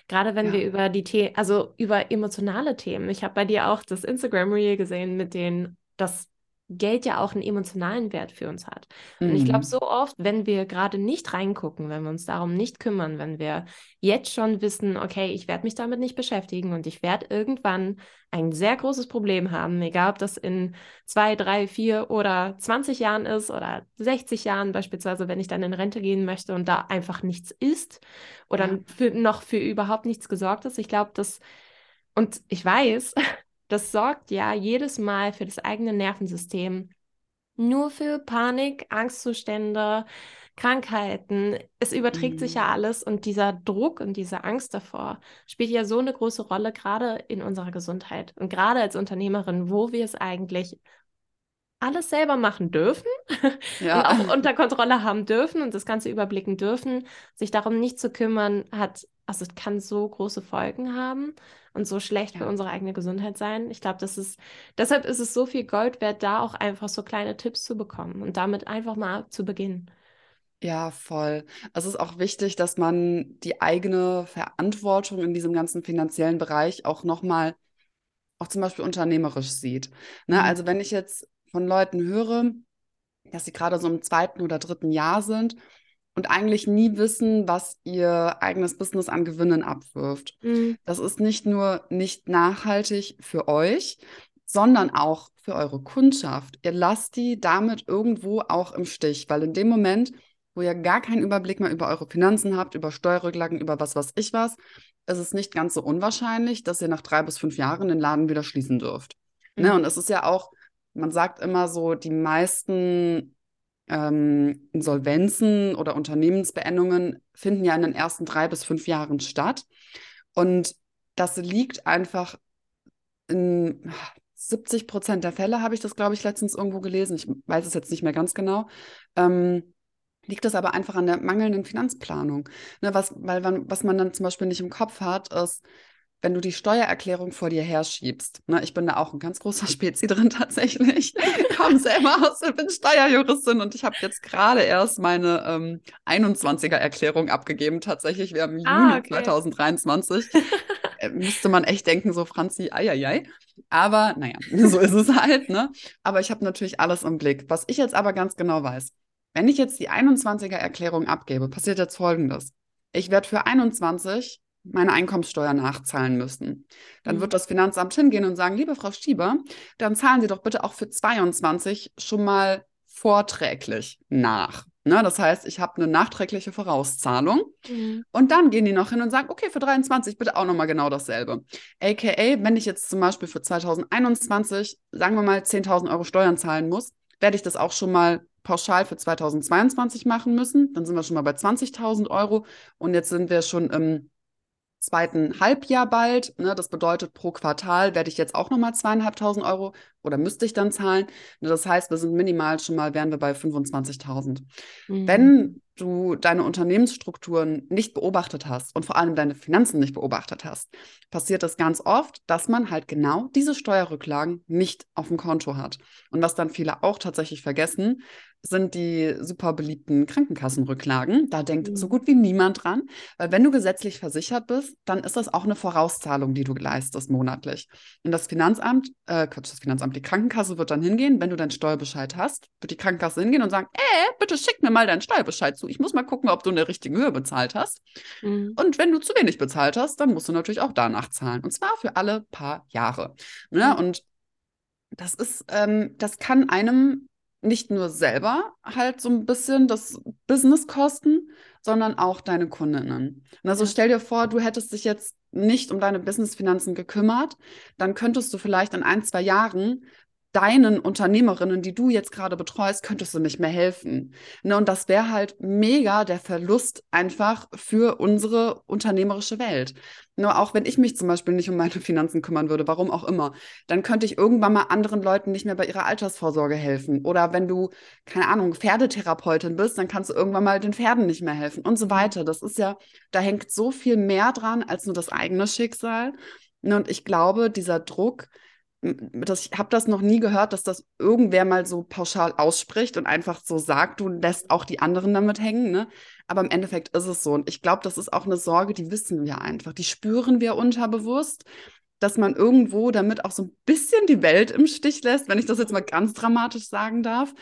Gerade wenn ja. wir über die Themen, also über emotionale Themen. Ich habe bei dir auch das Instagram Reel gesehen, mit denen das Geld ja auch einen emotionalen Wert für uns hat. Und ich glaube, mhm. so oft, wenn wir gerade nicht reingucken, wenn wir uns darum nicht kümmern, wenn wir jetzt schon wissen, okay, ich werde mich damit nicht beschäftigen und ich werde irgendwann ein sehr großes Problem haben, egal ob das in zwei, drei, vier oder 20 Jahren ist oder 60 Jahren beispielsweise, wenn ich dann in Rente gehen möchte und da einfach nichts ist oder ja. für, noch für überhaupt nichts gesorgt ist. Ich glaube, dass, und ich weiß, das sorgt ja jedes Mal für das eigene Nervensystem nur für Panik, Angstzustände, Krankheiten. Es überträgt mhm. sich ja alles und dieser Druck und diese Angst davor spielt ja so eine große Rolle, gerade in unserer Gesundheit und gerade als Unternehmerin, wo wir es eigentlich alles selber machen dürfen ja. und auch unter Kontrolle haben dürfen und das Ganze überblicken dürfen, sich darum nicht zu kümmern, hat, also es kann so große Folgen haben und so schlecht ja. für unsere eigene Gesundheit sein. Ich glaube, das ist, deshalb ist es so viel Gold wert, da auch einfach so kleine Tipps zu bekommen und damit einfach mal zu beginnen. Ja, voll. Es ist auch wichtig, dass man die eigene Verantwortung in diesem ganzen finanziellen Bereich auch nochmal, auch zum Beispiel unternehmerisch sieht. Ne? Mhm. Also wenn ich jetzt von Leuten höre, dass sie gerade so im zweiten oder dritten Jahr sind und eigentlich nie wissen, was ihr eigenes Business an Gewinnen abwirft. Mhm. Das ist nicht nur nicht nachhaltig für euch, sondern auch für eure Kundschaft. Ihr lasst die damit irgendwo auch im Stich, weil in dem Moment, wo ihr gar keinen Überblick mehr über eure Finanzen habt, über Steuerrücklagen, über was was ich was, ist es nicht ganz so unwahrscheinlich, dass ihr nach drei bis fünf Jahren den Laden wieder schließen dürft. Ne? Mhm. Ne? Und es ist ja auch man sagt immer so, die meisten ähm, Insolvenzen oder Unternehmensbeendungen finden ja in den ersten drei bis fünf Jahren statt. Und das liegt einfach in 70 Prozent der Fälle, habe ich das, glaube ich, letztens irgendwo gelesen. Ich weiß es jetzt nicht mehr ganz genau. Ähm, liegt das aber einfach an der mangelnden Finanzplanung. Ne, was, weil man, was man dann zum Beispiel nicht im Kopf hat, ist, wenn du die Steuererklärung vor dir herschiebst, ne, ich bin da auch ein ganz großer Spezi drin tatsächlich, ich komme selber aus, ich bin Steuerjuristin und ich habe jetzt gerade erst meine ähm, 21er-Erklärung abgegeben, tatsächlich, wir haben ah, Juni okay. 2023. äh, müsste man echt denken, so Franzi, eieiei. Aber naja, so ist es halt, ne? Aber ich habe natürlich alles im Blick. Was ich jetzt aber ganz genau weiß, wenn ich jetzt die 21er-Erklärung abgebe, passiert jetzt Folgendes. Ich werde für 21 meine Einkommenssteuer nachzahlen müssen. Dann mhm. wird das Finanzamt hingehen und sagen, liebe Frau Stieber, dann zahlen Sie doch bitte auch für 22 schon mal vorträglich nach. Ne, das heißt, ich habe eine nachträgliche Vorauszahlung. Mhm. Und dann gehen die noch hin und sagen, okay, für 23 bitte auch nochmal genau dasselbe. AKA, wenn ich jetzt zum Beispiel für 2021, sagen wir mal, 10.000 Euro Steuern zahlen muss, werde ich das auch schon mal pauschal für 2022 machen müssen. Dann sind wir schon mal bei 20.000 Euro. Und jetzt sind wir schon im zweiten Halbjahr bald. Ne, das bedeutet, pro Quartal werde ich jetzt auch nochmal zweieinhalbtausend Euro oder müsste ich dann zahlen. Ne, das heißt, wir sind minimal schon mal, wären wir bei 25.000. Mhm. Wenn du deine Unternehmensstrukturen nicht beobachtet hast und vor allem deine Finanzen nicht beobachtet hast, passiert es ganz oft, dass man halt genau diese Steuerrücklagen nicht auf dem Konto hat. Und was dann viele auch tatsächlich vergessen, sind die super beliebten Krankenkassenrücklagen. Da denkt mhm. so gut wie niemand dran, weil wenn du gesetzlich versichert bist, dann ist das auch eine Vorauszahlung, die du leistest monatlich. Und das Finanzamt, äh, das Finanzamt, die Krankenkasse wird dann hingehen, wenn du deinen Steuerbescheid hast, wird die Krankenkasse hingehen und sagen, äh, bitte schick mir mal deinen Steuerbescheid zu. Ich muss mal gucken, ob du eine richtige Höhe bezahlt hast. Mhm. Und wenn du zu wenig bezahlt hast, dann musst du natürlich auch danach zahlen. Und zwar für alle paar Jahre. Ne? Mhm. Und das ist, ähm, das kann einem nicht nur selber halt so ein bisschen das Business kosten, sondern auch deine Kundinnen. Und also stell dir vor, du hättest dich jetzt nicht um deine Businessfinanzen gekümmert, dann könntest du vielleicht in ein, zwei Jahren deinen Unternehmerinnen, die du jetzt gerade betreust, könntest du nicht mehr helfen. Ne, und das wäre halt mega der Verlust einfach für unsere unternehmerische Welt. Nur auch wenn ich mich zum Beispiel nicht um meine Finanzen kümmern würde, warum auch immer, dann könnte ich irgendwann mal anderen Leuten nicht mehr bei ihrer Altersvorsorge helfen. Oder wenn du, keine Ahnung, Pferdetherapeutin bist, dann kannst du irgendwann mal den Pferden nicht mehr helfen und so weiter. Das ist ja, da hängt so viel mehr dran als nur das eigene Schicksal. Ne, und ich glaube, dieser Druck, das, ich habe das noch nie gehört, dass das irgendwer mal so pauschal ausspricht und einfach so sagt, du lässt auch die anderen damit hängen, ne? Aber im Endeffekt ist es so. Und ich glaube, das ist auch eine Sorge, die wissen wir einfach, die spüren wir unterbewusst, dass man irgendwo damit auch so ein bisschen die Welt im Stich lässt, wenn ich das jetzt mal ganz dramatisch sagen darf.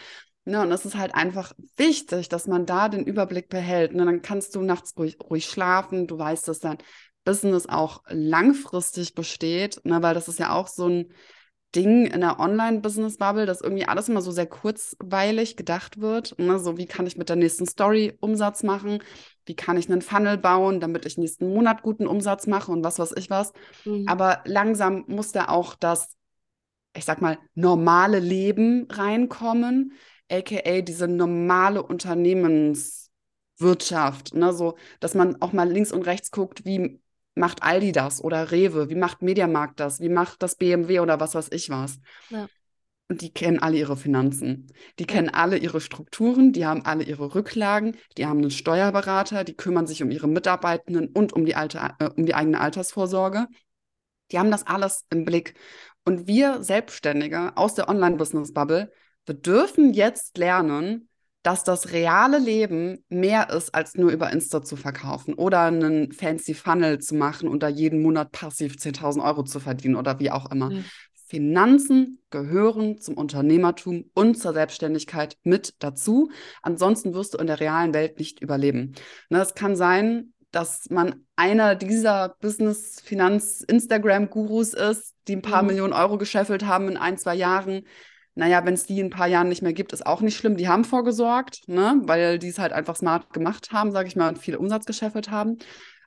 Ne, und es ist halt einfach wichtig, dass man da den Überblick behält. Ne? Dann kannst du nachts ruhig, ruhig schlafen, du weißt, dass dein Business auch langfristig besteht, ne? weil das ist ja auch so ein Ding in der Online-Business-Bubble, dass irgendwie alles immer so sehr kurzweilig gedacht wird. Ne? So, wie kann ich mit der nächsten Story Umsatz machen? Wie kann ich einen Funnel bauen, damit ich nächsten Monat guten Umsatz mache und was weiß ich was. Mhm. Aber langsam muss da auch das, ich sag mal, normale Leben reinkommen aka diese normale Unternehmenswirtschaft, ne? so, dass man auch mal links und rechts guckt, wie macht Aldi das oder Rewe, wie macht Mediamarkt das, wie macht das BMW oder was weiß ich was. Ja. Und die kennen alle ihre Finanzen. Die ja. kennen alle ihre Strukturen, die haben alle ihre Rücklagen, die haben einen Steuerberater, die kümmern sich um ihre Mitarbeitenden und um die, alte, äh, um die eigene Altersvorsorge. Die haben das alles im Blick. Und wir Selbstständige aus der Online-Business-Bubble, wir dürfen jetzt lernen, dass das reale Leben mehr ist, als nur über Insta zu verkaufen oder einen fancy Funnel zu machen und da jeden Monat passiv 10.000 Euro zu verdienen oder wie auch immer. Mhm. Finanzen gehören zum Unternehmertum und zur Selbstständigkeit mit dazu. Ansonsten wirst du in der realen Welt nicht überleben. Ne, es kann sein, dass man einer dieser Business-, Finanz-, Instagram-Gurus ist, die ein paar mhm. Millionen Euro gescheffelt haben in ein, zwei Jahren naja, wenn es die in ein paar Jahren nicht mehr gibt, ist auch nicht schlimm. Die haben vorgesorgt, ne? weil die es halt einfach smart gemacht haben, sage ich mal, und viel Umsatz gescheffelt haben.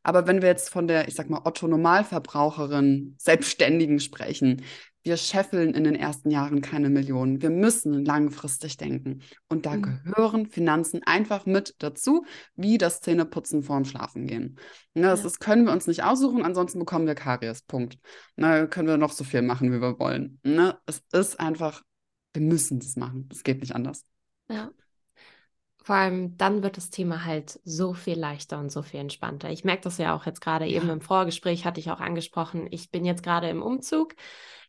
Aber wenn wir jetzt von der, ich sag mal, Otto-Normalverbraucherin, Selbstständigen sprechen, wir scheffeln in den ersten Jahren keine Millionen. Wir müssen langfristig denken. Und da mhm. gehören Finanzen einfach mit dazu, wie das Zähneputzen vorm Schlafen gehen. Ne, das ja. ist, können wir uns nicht aussuchen, ansonsten bekommen wir Karies. Punkt. Ne, können wir noch so viel machen, wie wir wollen. Ne, es ist einfach wir müssen das machen. Es geht nicht anders. Ja. Vor allem dann wird das Thema halt so viel leichter und so viel entspannter. Ich merke das ja auch jetzt gerade ja. eben im Vorgespräch, hatte ich auch angesprochen. Ich bin jetzt gerade im Umzug.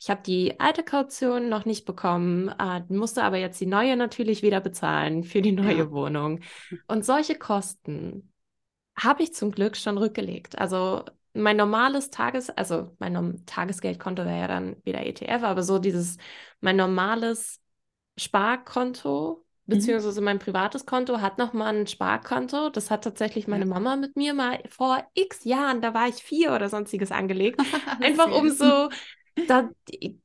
Ich habe die alte Kaution noch nicht bekommen, äh, musste aber jetzt die neue natürlich wieder bezahlen für die neue ja. Wohnung. Und solche Kosten habe ich zum Glück schon rückgelegt. Also mein normales Tages, also mein Tagesgeldkonto wäre ja dann wieder ETF, aber so dieses, mein normales Sparkonto, mhm. beziehungsweise mein privates Konto hat nochmal ein Sparkonto. Das hat tatsächlich meine Mama mit mir mal vor x Jahren, da war ich vier oder sonstiges angelegt. Einfach um so da,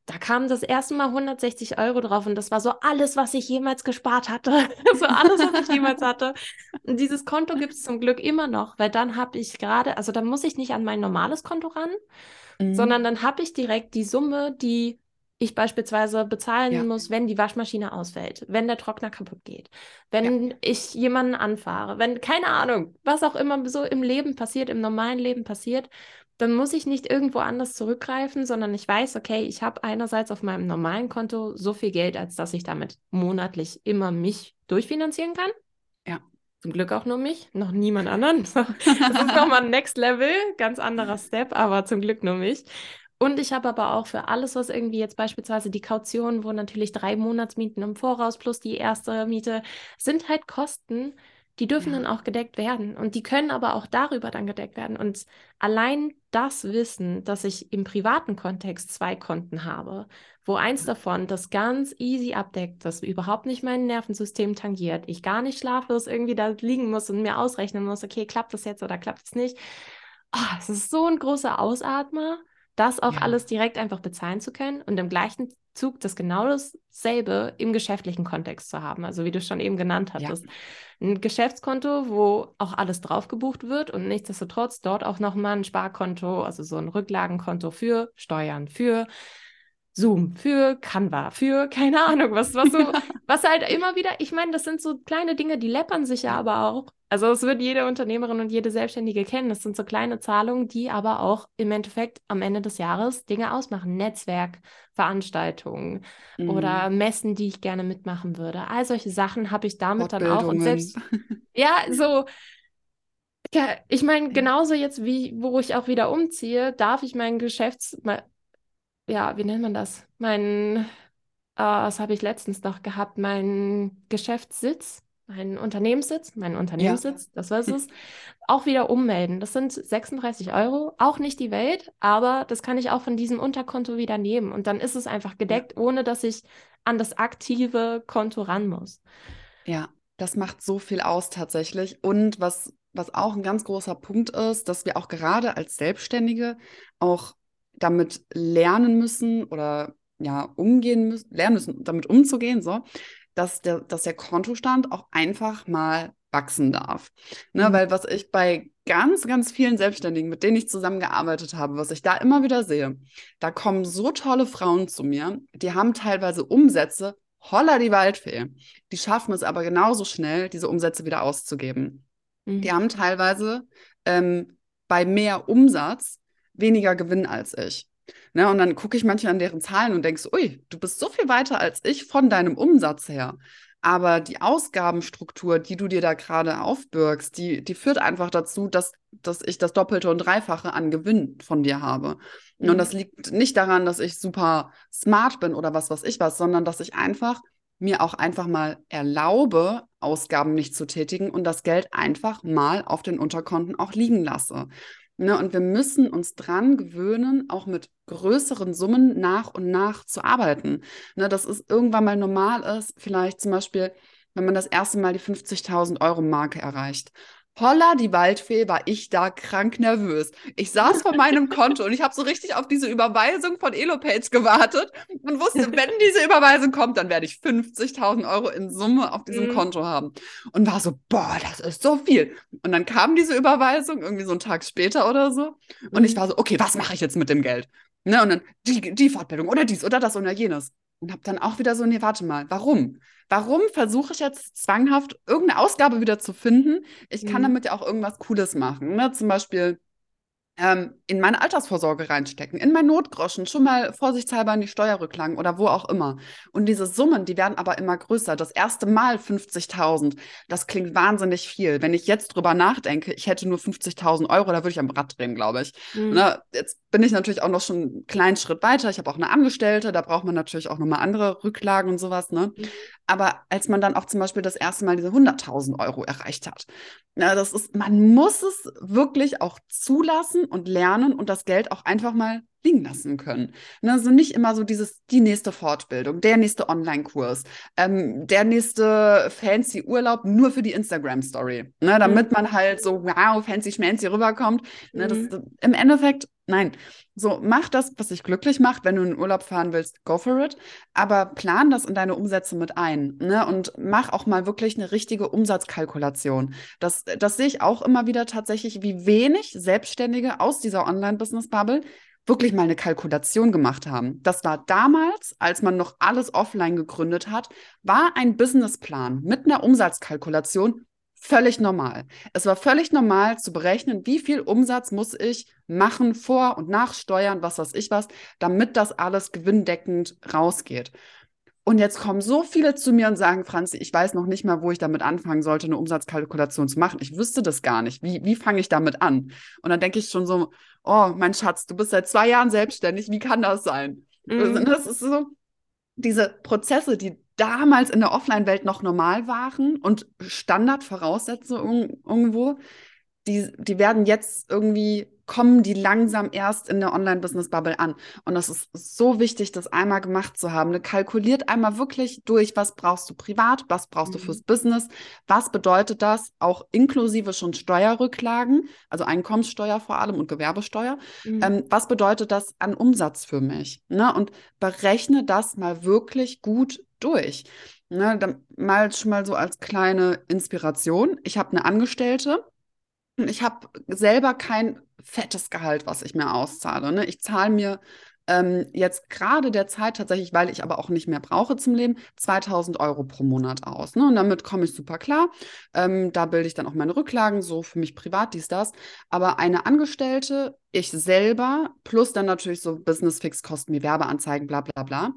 da kamen das erste Mal 160 Euro drauf und das war so alles, was ich jemals gespart hatte. so alles, was ich jemals hatte. Und dieses Konto gibt es zum Glück immer noch, weil dann habe ich gerade, also dann muss ich nicht an mein normales Konto ran, mhm. sondern dann habe ich direkt die Summe, die ich beispielsweise bezahlen ja. muss, wenn die Waschmaschine ausfällt, wenn der Trockner kaputt geht, wenn ja. ich jemanden anfahre, wenn, keine Ahnung, was auch immer so im Leben passiert, im normalen Leben passiert, dann muss ich nicht irgendwo anders zurückgreifen, sondern ich weiß, okay, ich habe einerseits auf meinem normalen Konto so viel Geld, als dass ich damit monatlich immer mich durchfinanzieren kann. Ja. Zum Glück auch nur mich, noch niemand anderen. Das ist nochmal ein Next Level, ganz anderer Step, aber zum Glück nur mich. Und ich habe aber auch für alles, was irgendwie jetzt beispielsweise die Kaution, wo natürlich drei Monatsmieten im Voraus plus die erste Miete, sind halt Kosten, die dürfen ja. dann auch gedeckt werden und die können aber auch darüber dann gedeckt werden. Und allein das Wissen, dass ich im privaten Kontext zwei Konten habe, wo eins davon das ganz easy abdeckt, das überhaupt nicht mein Nervensystem tangiert, ich gar nicht schlaflos irgendwie da liegen muss und mir ausrechnen muss, okay, klappt das jetzt oder klappt es nicht. Oh, es ist so ein großer Ausatmer, das auch ja. alles direkt einfach bezahlen zu können und im gleichen Zug das genau dasselbe im geschäftlichen Kontext zu haben. Also wie du schon eben genannt hattest. Ja. Ein Geschäftskonto, wo auch alles drauf gebucht wird und nichtsdestotrotz dort auch nochmal ein Sparkonto, also so ein Rücklagenkonto für Steuern, für Zoom, für Canva, für keine Ahnung, was, was so, was halt immer wieder, ich meine, das sind so kleine Dinge, die läppern sich ja aber auch. Also es wird jede Unternehmerin und jede Selbstständige kennen. Das sind so kleine Zahlungen, die aber auch im Endeffekt am Ende des Jahres Dinge ausmachen. Netzwerk, Veranstaltungen mhm. oder Messen, die ich gerne mitmachen würde. All solche Sachen habe ich damit dann auch. Und selbst, ja, so, ja, ich meine, genauso jetzt wie, wo ich auch wieder umziehe, darf ich mein Geschäfts, ja, wie nennt man das? Mein, äh, das habe ich letztens noch gehabt, mein Geschäftssitz, mein Unternehmenssitz, mein Unternehmenssitz, ja. das war es, auch wieder ummelden. Das sind 36 Euro, auch nicht die Welt, aber das kann ich auch von diesem Unterkonto wieder nehmen. Und dann ist es einfach gedeckt, ja. ohne dass ich an das aktive Konto ran muss. Ja, das macht so viel aus tatsächlich. Und was, was auch ein ganz großer Punkt ist, dass wir auch gerade als Selbstständige auch damit lernen müssen oder ja, umgehen müssen, lernen müssen, damit umzugehen, so, dass der, dass der Kontostand auch einfach mal wachsen darf. Ne, mhm. Weil was ich bei ganz, ganz vielen Selbstständigen, mit denen ich zusammengearbeitet habe, was ich da immer wieder sehe, da kommen so tolle Frauen zu mir, die haben teilweise Umsätze, holla die Waldfee. Die schaffen es aber genauso schnell, diese Umsätze wieder auszugeben. Mhm. Die haben teilweise ähm, bei mehr Umsatz weniger Gewinn als ich. Ne, und dann gucke ich manchmal an deren Zahlen und denke, ui, du bist so viel weiter als ich von deinem Umsatz her. Aber die Ausgabenstruktur, die du dir da gerade aufbürgst, die, die führt einfach dazu, dass, dass ich das Doppelte und Dreifache an Gewinn von dir habe. Mhm. Und das liegt nicht daran, dass ich super smart bin oder was, was ich was, sondern dass ich einfach mir auch einfach mal erlaube, Ausgaben nicht zu tätigen und das Geld einfach mal auf den Unterkonten auch liegen lasse. Ne, und wir müssen uns dran gewöhnen, auch mit größeren Summen nach und nach zu arbeiten. Ne, dass es irgendwann mal normal ist, vielleicht zum Beispiel, wenn man das erste Mal die 50.000 Euro Marke erreicht. Holla, die Waldfee, war ich da krank nervös. Ich saß vor meinem Konto und ich habe so richtig auf diese Überweisung von Elopage gewartet und wusste, wenn diese Überweisung kommt, dann werde ich 50.000 Euro in Summe auf diesem mhm. Konto haben. Und war so, boah, das ist so viel. Und dann kam diese Überweisung irgendwie so einen Tag später oder so. Und mhm. ich war so, okay, was mache ich jetzt mit dem Geld? Ne, und dann die, die Fortbildung oder dies oder das oder jenes. Und habe dann auch wieder so, nee, warte mal, warum? Warum versuche ich jetzt zwanghaft irgendeine Ausgabe wieder zu finden? Ich kann mhm. damit ja auch irgendwas Cooles machen. Ne? Zum Beispiel ähm, in meine Altersvorsorge reinstecken, in mein Notgroschen, schon mal vorsichtshalber in die Steuerrücklagen oder wo auch immer. Und diese Summen, die werden aber immer größer. Das erste Mal 50.000, das klingt wahnsinnig viel. Wenn ich jetzt drüber nachdenke, ich hätte nur 50.000 Euro, da würde ich am Rad drehen, glaube ich. Mhm. Ne? Jetzt bin ich natürlich auch noch schon einen kleinen Schritt weiter. Ich habe auch eine Angestellte, da braucht man natürlich auch nochmal andere Rücklagen und sowas. Ne? Mhm. Aber als man dann auch zum Beispiel das erste Mal diese 100.000 Euro erreicht hat, na, das ist, man muss es wirklich auch zulassen und lernen und das Geld auch einfach mal liegen lassen können. Ne, also nicht immer so dieses, die nächste Fortbildung, der nächste Online-Kurs, ähm, der nächste fancy Urlaub nur für die Instagram-Story, ne, damit mhm. man halt so, wow, fancy schmancy rüberkommt. Ne, mhm. das, Im Endeffekt Nein, so mach das, was dich glücklich macht. Wenn du in den Urlaub fahren willst, go for it. Aber plan das in deine Umsätze mit ein. Ne? Und mach auch mal wirklich eine richtige Umsatzkalkulation. Das, das sehe ich auch immer wieder tatsächlich, wie wenig Selbstständige aus dieser Online-Business-Bubble wirklich mal eine Kalkulation gemacht haben. Das war damals, als man noch alles offline gegründet hat, war ein Businessplan mit einer Umsatzkalkulation völlig normal. Es war völlig normal zu berechnen, wie viel Umsatz muss ich machen vor und nach Steuern, was weiß ich was, damit das alles gewinndeckend rausgeht. Und jetzt kommen so viele zu mir und sagen, Franzi, ich weiß noch nicht mal, wo ich damit anfangen sollte, eine Umsatzkalkulation zu machen. Ich wüsste das gar nicht. Wie, wie fange ich damit an? Und dann denke ich schon so, oh, mein Schatz, du bist seit zwei Jahren selbstständig. Wie kann das sein? Mhm. Das ist so, diese Prozesse, die damals in der Offline-Welt noch normal waren und Standardvoraussetzungen irgendwo, die, die werden jetzt irgendwie, kommen die langsam erst in der Online-Business-Bubble an. Und das ist so wichtig, das einmal gemacht zu haben. Ne? Kalkuliert einmal wirklich durch, was brauchst du privat, was brauchst mhm. du fürs Business, was bedeutet das, auch inklusive schon Steuerrücklagen, also Einkommenssteuer vor allem und Gewerbesteuer. Mhm. Ähm, was bedeutet das an Umsatz für mich? Ne? Und berechne das mal wirklich gut durch. Ne? Dann mal schon mal so als kleine Inspiration. Ich habe eine Angestellte, ich habe selber kein fettes Gehalt, was ich mir auszahle. Ne? Ich zahle mir ähm, jetzt gerade der Zeit tatsächlich, weil ich aber auch nicht mehr brauche zum Leben, 2000 Euro pro Monat aus. Ne? Und damit komme ich super klar. Ähm, da bilde ich dann auch meine Rücklagen, so für mich privat, dies, das. Aber eine Angestellte, ich selber, plus dann natürlich so Business-Fixkosten wie Werbeanzeigen, bla bla bla.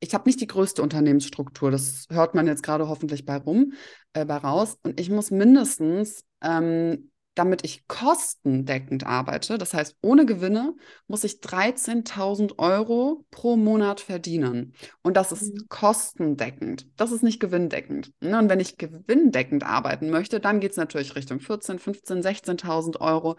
Ich habe nicht die größte Unternehmensstruktur, das hört man jetzt gerade hoffentlich bei rum, äh, bei raus. Und ich muss mindestens ähm, damit ich kostendeckend arbeite, das heißt ohne Gewinne, muss ich 13.000 Euro pro Monat verdienen. Und das ist mhm. kostendeckend. Das ist nicht gewinndeckend. Ne? Und wenn ich gewinndeckend arbeiten möchte, dann geht es natürlich Richtung 14, 15, 16.000 Euro.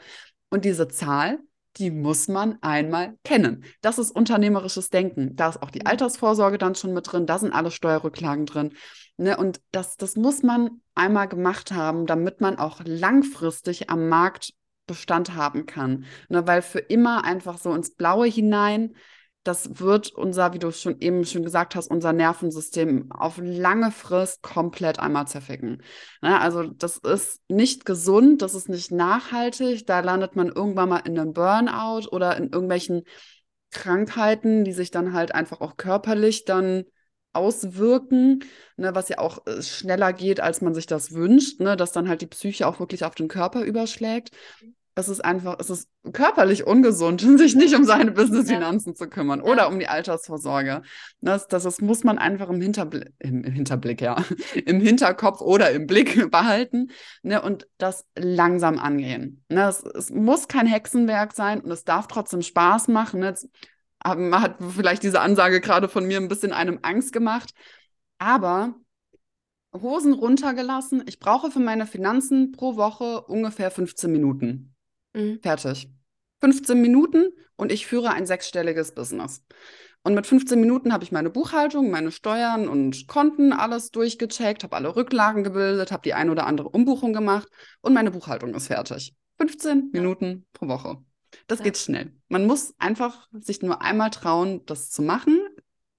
Und diese Zahl, die muss man einmal kennen. Das ist unternehmerisches Denken. Da ist auch die mhm. Altersvorsorge dann schon mit drin, da sind alle Steuerrücklagen drin. Ne, und das, das muss man einmal gemacht haben, damit man auch langfristig am Markt Bestand haben kann. Ne, weil für immer einfach so ins Blaue hinein, das wird unser, wie du schon eben schon gesagt hast, unser Nervensystem auf lange Frist komplett einmal zerficken. Ne, also das ist nicht gesund, das ist nicht nachhaltig. Da landet man irgendwann mal in einem Burnout oder in irgendwelchen Krankheiten, die sich dann halt einfach auch körperlich dann auswirken, ne, was ja auch äh, schneller geht, als man sich das wünscht, ne, dass dann halt die Psyche auch wirklich auf den Körper überschlägt. Es ist einfach, es ist körperlich ungesund, sich nicht um seine Businessfinanzen ja. zu kümmern oder ja. um die Altersvorsorge. Das, das, das muss man einfach im, Hinterbl im, im Hinterblick, ja, im Hinterkopf oder im Blick behalten ne, und das langsam angehen. Ne, es, es muss kein Hexenwerk sein und es darf trotzdem Spaß machen. Ne. hat vielleicht diese Ansage gerade von mir ein bisschen einem Angst gemacht. Aber Hosen runtergelassen. Ich brauche für meine Finanzen pro Woche ungefähr 15 Minuten. Mhm. Fertig. 15 Minuten und ich führe ein sechsstelliges Business. Und mit 15 Minuten habe ich meine Buchhaltung, meine Steuern und Konten alles durchgecheckt, habe alle Rücklagen gebildet, habe die ein oder andere Umbuchung gemacht und meine Buchhaltung ist fertig. 15 ja. Minuten pro Woche. Das ja. geht schnell. Man muss einfach sich nur einmal trauen, das zu machen,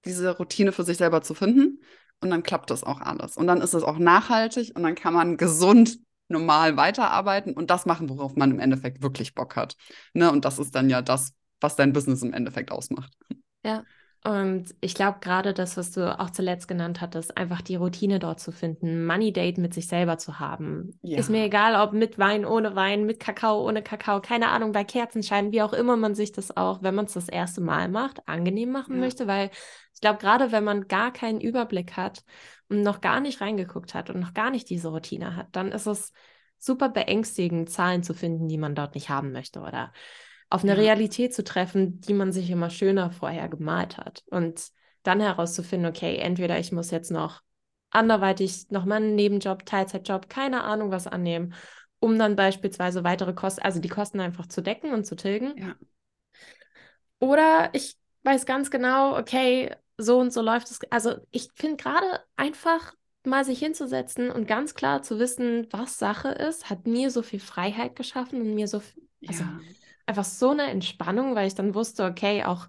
diese Routine für sich selber zu finden und dann klappt das auch alles. Und dann ist es auch nachhaltig und dann kann man gesund normal weiterarbeiten und das machen, worauf man im Endeffekt wirklich Bock hat. Ne? Und das ist dann ja das, was dein Business im Endeffekt ausmacht. Ja, und ich glaube, gerade das, was du auch zuletzt genannt hattest, einfach die Routine dort zu finden, Money Date mit sich selber zu haben. Ja. Ist mir egal, ob mit Wein, ohne Wein, mit Kakao, ohne Kakao, keine Ahnung, bei Kerzenschein, wie auch immer man sich das auch, wenn man es das erste Mal macht, angenehm machen ja. möchte, weil ich glaube, gerade wenn man gar keinen Überblick hat und noch gar nicht reingeguckt hat und noch gar nicht diese Routine hat, dann ist es super beängstigend, Zahlen zu finden, die man dort nicht haben möchte oder auf eine ja. Realität zu treffen, die man sich immer schöner vorher gemalt hat. Und dann herauszufinden, okay, entweder ich muss jetzt noch anderweitig nochmal einen Nebenjob, Teilzeitjob, keine Ahnung was annehmen, um dann beispielsweise weitere Kosten, also die Kosten einfach zu decken und zu tilgen. Ja. Oder ich weiß ganz genau, okay, so und so läuft es. Also ich finde gerade einfach mal sich hinzusetzen und ganz klar zu wissen, was Sache ist, hat mir so viel Freiheit geschaffen und mir so, also ja einfach so eine Entspannung, weil ich dann wusste, okay, auch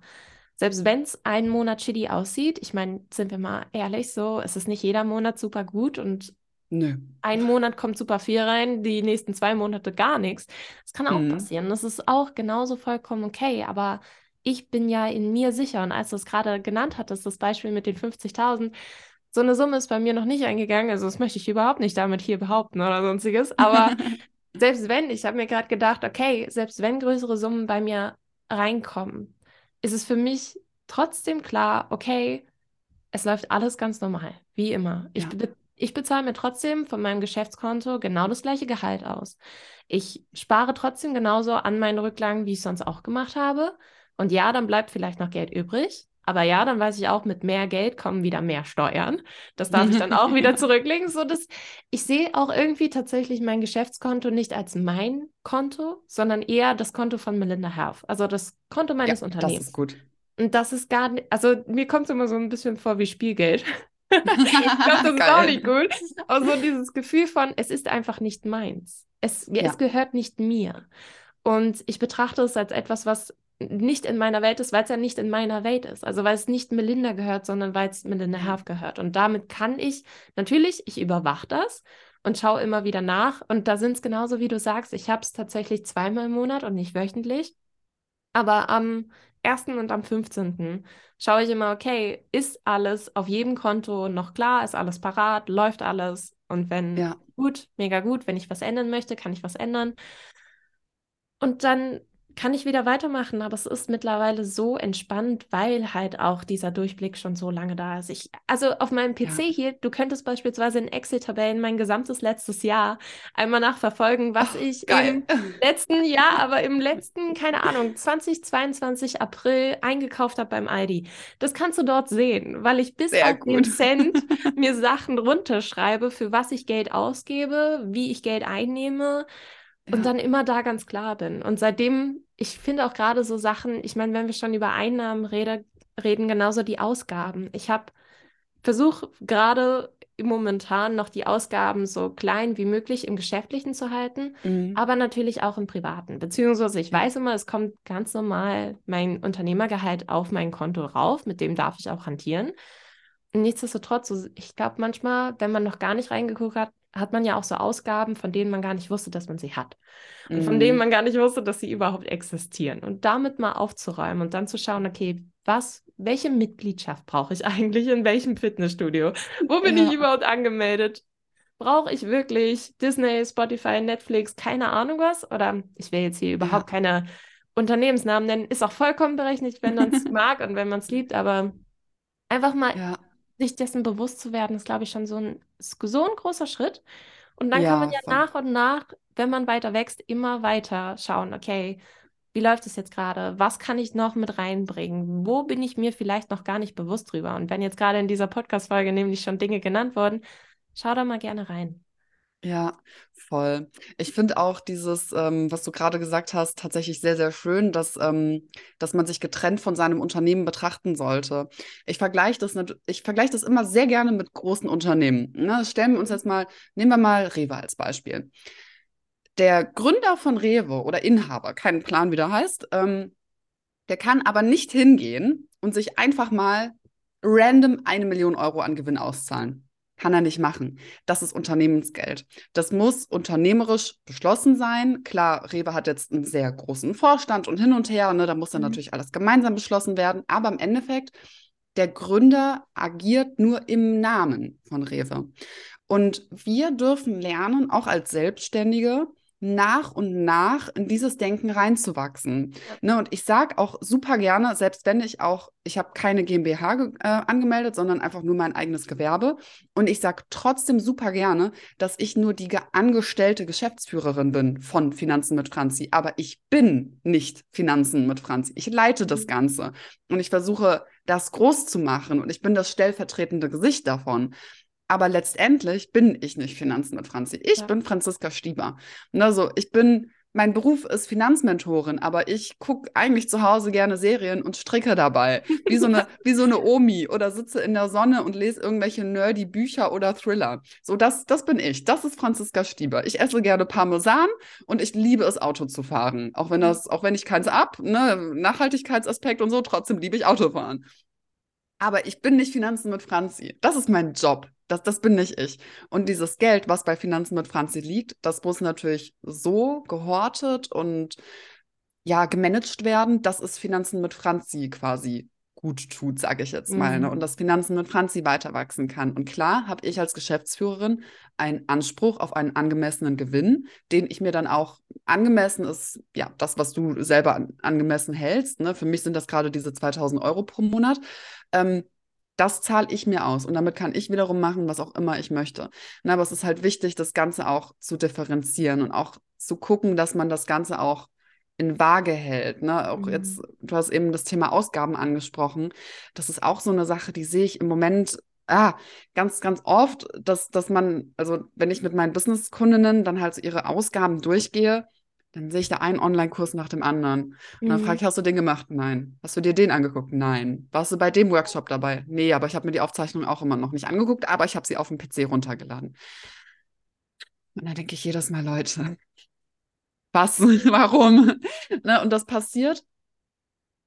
selbst wenn es einen Monat shitty aussieht, ich meine, sind wir mal ehrlich, so, es ist nicht jeder Monat super gut und Nö. ein Monat kommt super viel rein, die nächsten zwei Monate gar nichts. Das kann auch mhm. passieren. Das ist auch genauso vollkommen okay, aber ich bin ja in mir sicher. Und als du es gerade genannt hattest, das Beispiel mit den 50.000, so eine Summe ist bei mir noch nicht eingegangen. Also das möchte ich überhaupt nicht damit hier behaupten oder sonstiges. Aber selbst wenn, ich habe mir gerade gedacht, okay, selbst wenn größere Summen bei mir reinkommen, ist es für mich trotzdem klar, okay, es läuft alles ganz normal, wie immer. Ja. Ich, be ich bezahle mir trotzdem von meinem Geschäftskonto genau das gleiche Gehalt aus. Ich spare trotzdem genauso an meinen Rücklagen, wie ich es sonst auch gemacht habe. Und ja, dann bleibt vielleicht noch Geld übrig. Aber ja, dann weiß ich auch, mit mehr Geld kommen wieder mehr Steuern. Das darf ich dann auch wieder zurücklegen. So, dass ich sehe auch irgendwie tatsächlich mein Geschäftskonto nicht als mein Konto, sondern eher das Konto von Melinda Health. Also das Konto meines ja, Unternehmens. Das ist gut. Und das ist gar nicht, also mir kommt es immer so ein bisschen vor wie Spielgeld. ich glaube, das ist auch nicht gut. Aber so dieses Gefühl von, es ist einfach nicht meins. Es, ja. es gehört nicht mir. Und ich betrachte es als etwas, was nicht in meiner Welt ist, weil es ja nicht in meiner Welt ist. Also weil es nicht Melinda gehört, sondern weil es Melinda Herf gehört. Und damit kann ich, natürlich, ich überwache das und schaue immer wieder nach. Und da sind es genauso, wie du sagst. Ich habe es tatsächlich zweimal im Monat und nicht wöchentlich. Aber am 1. und am 15. schaue ich immer, okay, ist alles auf jedem Konto noch klar, ist alles parat, läuft alles. Und wenn ja. gut, mega gut, wenn ich was ändern möchte, kann ich was ändern. Und dann kann ich wieder weitermachen, aber es ist mittlerweile so entspannt, weil halt auch dieser Durchblick schon so lange da ist. Ich, also auf meinem PC ja. hier, du könntest beispielsweise in Excel-Tabellen mein gesamtes letztes Jahr einmal nachverfolgen, was Ach, ich geil. im letzten Jahr, aber im letzten, keine Ahnung, 2022 April eingekauft habe beim Aldi. Das kannst du dort sehen, weil ich bis Sehr auf gut. den Cent mir Sachen runterschreibe, für was ich Geld ausgebe, wie ich Geld einnehme und dann immer da ganz klar bin. Und seitdem, ich finde auch gerade so Sachen, ich meine, wenn wir schon über Einnahmen rede, reden, genauso die Ausgaben. Ich habe versuche gerade momentan noch die Ausgaben so klein wie möglich im Geschäftlichen zu halten, mhm. aber natürlich auch im Privaten. Beziehungsweise ich weiß immer, es kommt ganz normal mein Unternehmergehalt auf mein Konto rauf, mit dem darf ich auch hantieren. Nichtsdestotrotz, ich glaube manchmal, wenn man noch gar nicht reingeguckt hat, hat man ja auch so Ausgaben, von denen man gar nicht wusste, dass man sie hat. Und mhm. von denen mhm. man gar nicht wusste, dass sie überhaupt existieren. Und damit mal aufzuräumen und dann zu schauen, okay, was, welche Mitgliedschaft brauche ich eigentlich in welchem Fitnessstudio? Wo bin ja. ich überhaupt angemeldet? Brauche ich wirklich Disney, Spotify, Netflix, keine Ahnung was? Oder ich will jetzt hier überhaupt ja. keine Unternehmensnamen nennen, ist auch vollkommen berechtigt, wenn man es mag und wenn man es liebt, aber einfach mal ja sich dessen bewusst zu werden, ist, glaube ich, schon so ein, so ein großer Schritt. Und dann ja, kann man ja voll. nach und nach, wenn man weiter wächst, immer weiter schauen, okay, wie läuft es jetzt gerade? Was kann ich noch mit reinbringen? Wo bin ich mir vielleicht noch gar nicht bewusst drüber? Und wenn jetzt gerade in dieser Podcast-Folge nämlich schon Dinge genannt wurden, schau da mal gerne rein. Ja, voll. Ich finde auch dieses, ähm, was du gerade gesagt hast, tatsächlich sehr, sehr schön, dass, ähm, dass man sich getrennt von seinem Unternehmen betrachten sollte. Ich vergleiche das, ich vergleiche das immer sehr gerne mit großen Unternehmen. Ne? Stellen wir uns jetzt mal, nehmen wir mal Rewe als Beispiel. Der Gründer von Rewe oder Inhaber, keinen Plan, wie der heißt, ähm, der kann aber nicht hingehen und sich einfach mal random eine Million Euro an Gewinn auszahlen. Kann er nicht machen. Das ist Unternehmensgeld. Das muss unternehmerisch beschlossen sein. Klar, Rewe hat jetzt einen sehr großen Vorstand und hin und her. Ne, da muss dann mhm. natürlich alles gemeinsam beschlossen werden. Aber im Endeffekt, der Gründer agiert nur im Namen von Rewe. Und wir dürfen lernen, auch als Selbstständige, nach und nach in dieses Denken reinzuwachsen. Ne, und ich sage auch super gerne, selbst wenn ich auch, ich habe keine GmbH äh, angemeldet, sondern einfach nur mein eigenes Gewerbe. Und ich sage trotzdem super gerne, dass ich nur die angestellte Geschäftsführerin bin von Finanzen mit Franzi. Aber ich bin nicht Finanzen mit Franzi. Ich leite das mhm. Ganze. Und ich versuche, das groß zu machen. Und ich bin das stellvertretende Gesicht davon. Aber letztendlich bin ich nicht Finanzen mit Franzi. Ich ja. bin Franziska Stieber. Also ich bin, mein Beruf ist Finanzmentorin, aber ich gucke eigentlich zu Hause gerne Serien und stricke dabei. Wie so, eine, wie so eine Omi oder sitze in der Sonne und lese irgendwelche nerdy Bücher oder Thriller. So, das, das bin ich. Das ist Franziska Stieber. Ich esse gerne Parmesan und ich liebe es, Auto zu fahren. Auch wenn das, auch wenn ich keins ab, ne, Nachhaltigkeitsaspekt und so, trotzdem liebe ich Autofahren. Aber ich bin nicht Finanzen mit Franzi. Das ist mein Job. Das, das bin nicht ich. Und dieses Geld, was bei Finanzen mit Franzi liegt, das muss natürlich so gehortet und ja, gemanagt werden, dass es Finanzen mit Franzi quasi gut tut, sage ich jetzt mal. Mhm. Ne? Und dass Finanzen mit Franzi weiter wachsen kann. Und klar habe ich als Geschäftsführerin einen Anspruch auf einen angemessenen Gewinn, den ich mir dann auch angemessen ist, ja, das, was du selber an, angemessen hältst. Ne? Für mich sind das gerade diese 2000 Euro pro Monat. Ähm, das zahle ich mir aus und damit kann ich wiederum machen, was auch immer ich möchte. Na, aber es ist halt wichtig, das Ganze auch zu differenzieren und auch zu gucken, dass man das Ganze auch in Waage hält. Ne? Auch mhm. jetzt, du hast eben das Thema Ausgaben angesprochen. Das ist auch so eine Sache, die sehe ich im Moment ah, ganz, ganz oft, dass, dass man, also wenn ich mit meinen Businesskundinnen dann halt so ihre Ausgaben durchgehe, dann sehe ich da einen Online-Kurs nach dem anderen. Und dann frage mhm. ich, hast du den gemacht? Nein. Hast du dir den angeguckt? Nein. Warst du bei dem Workshop dabei? Nee, aber ich habe mir die Aufzeichnung auch immer noch nicht angeguckt, aber ich habe sie auf dem PC runtergeladen. Und dann denke ich jedes Mal, Leute, was? Warum? ne? Und das passiert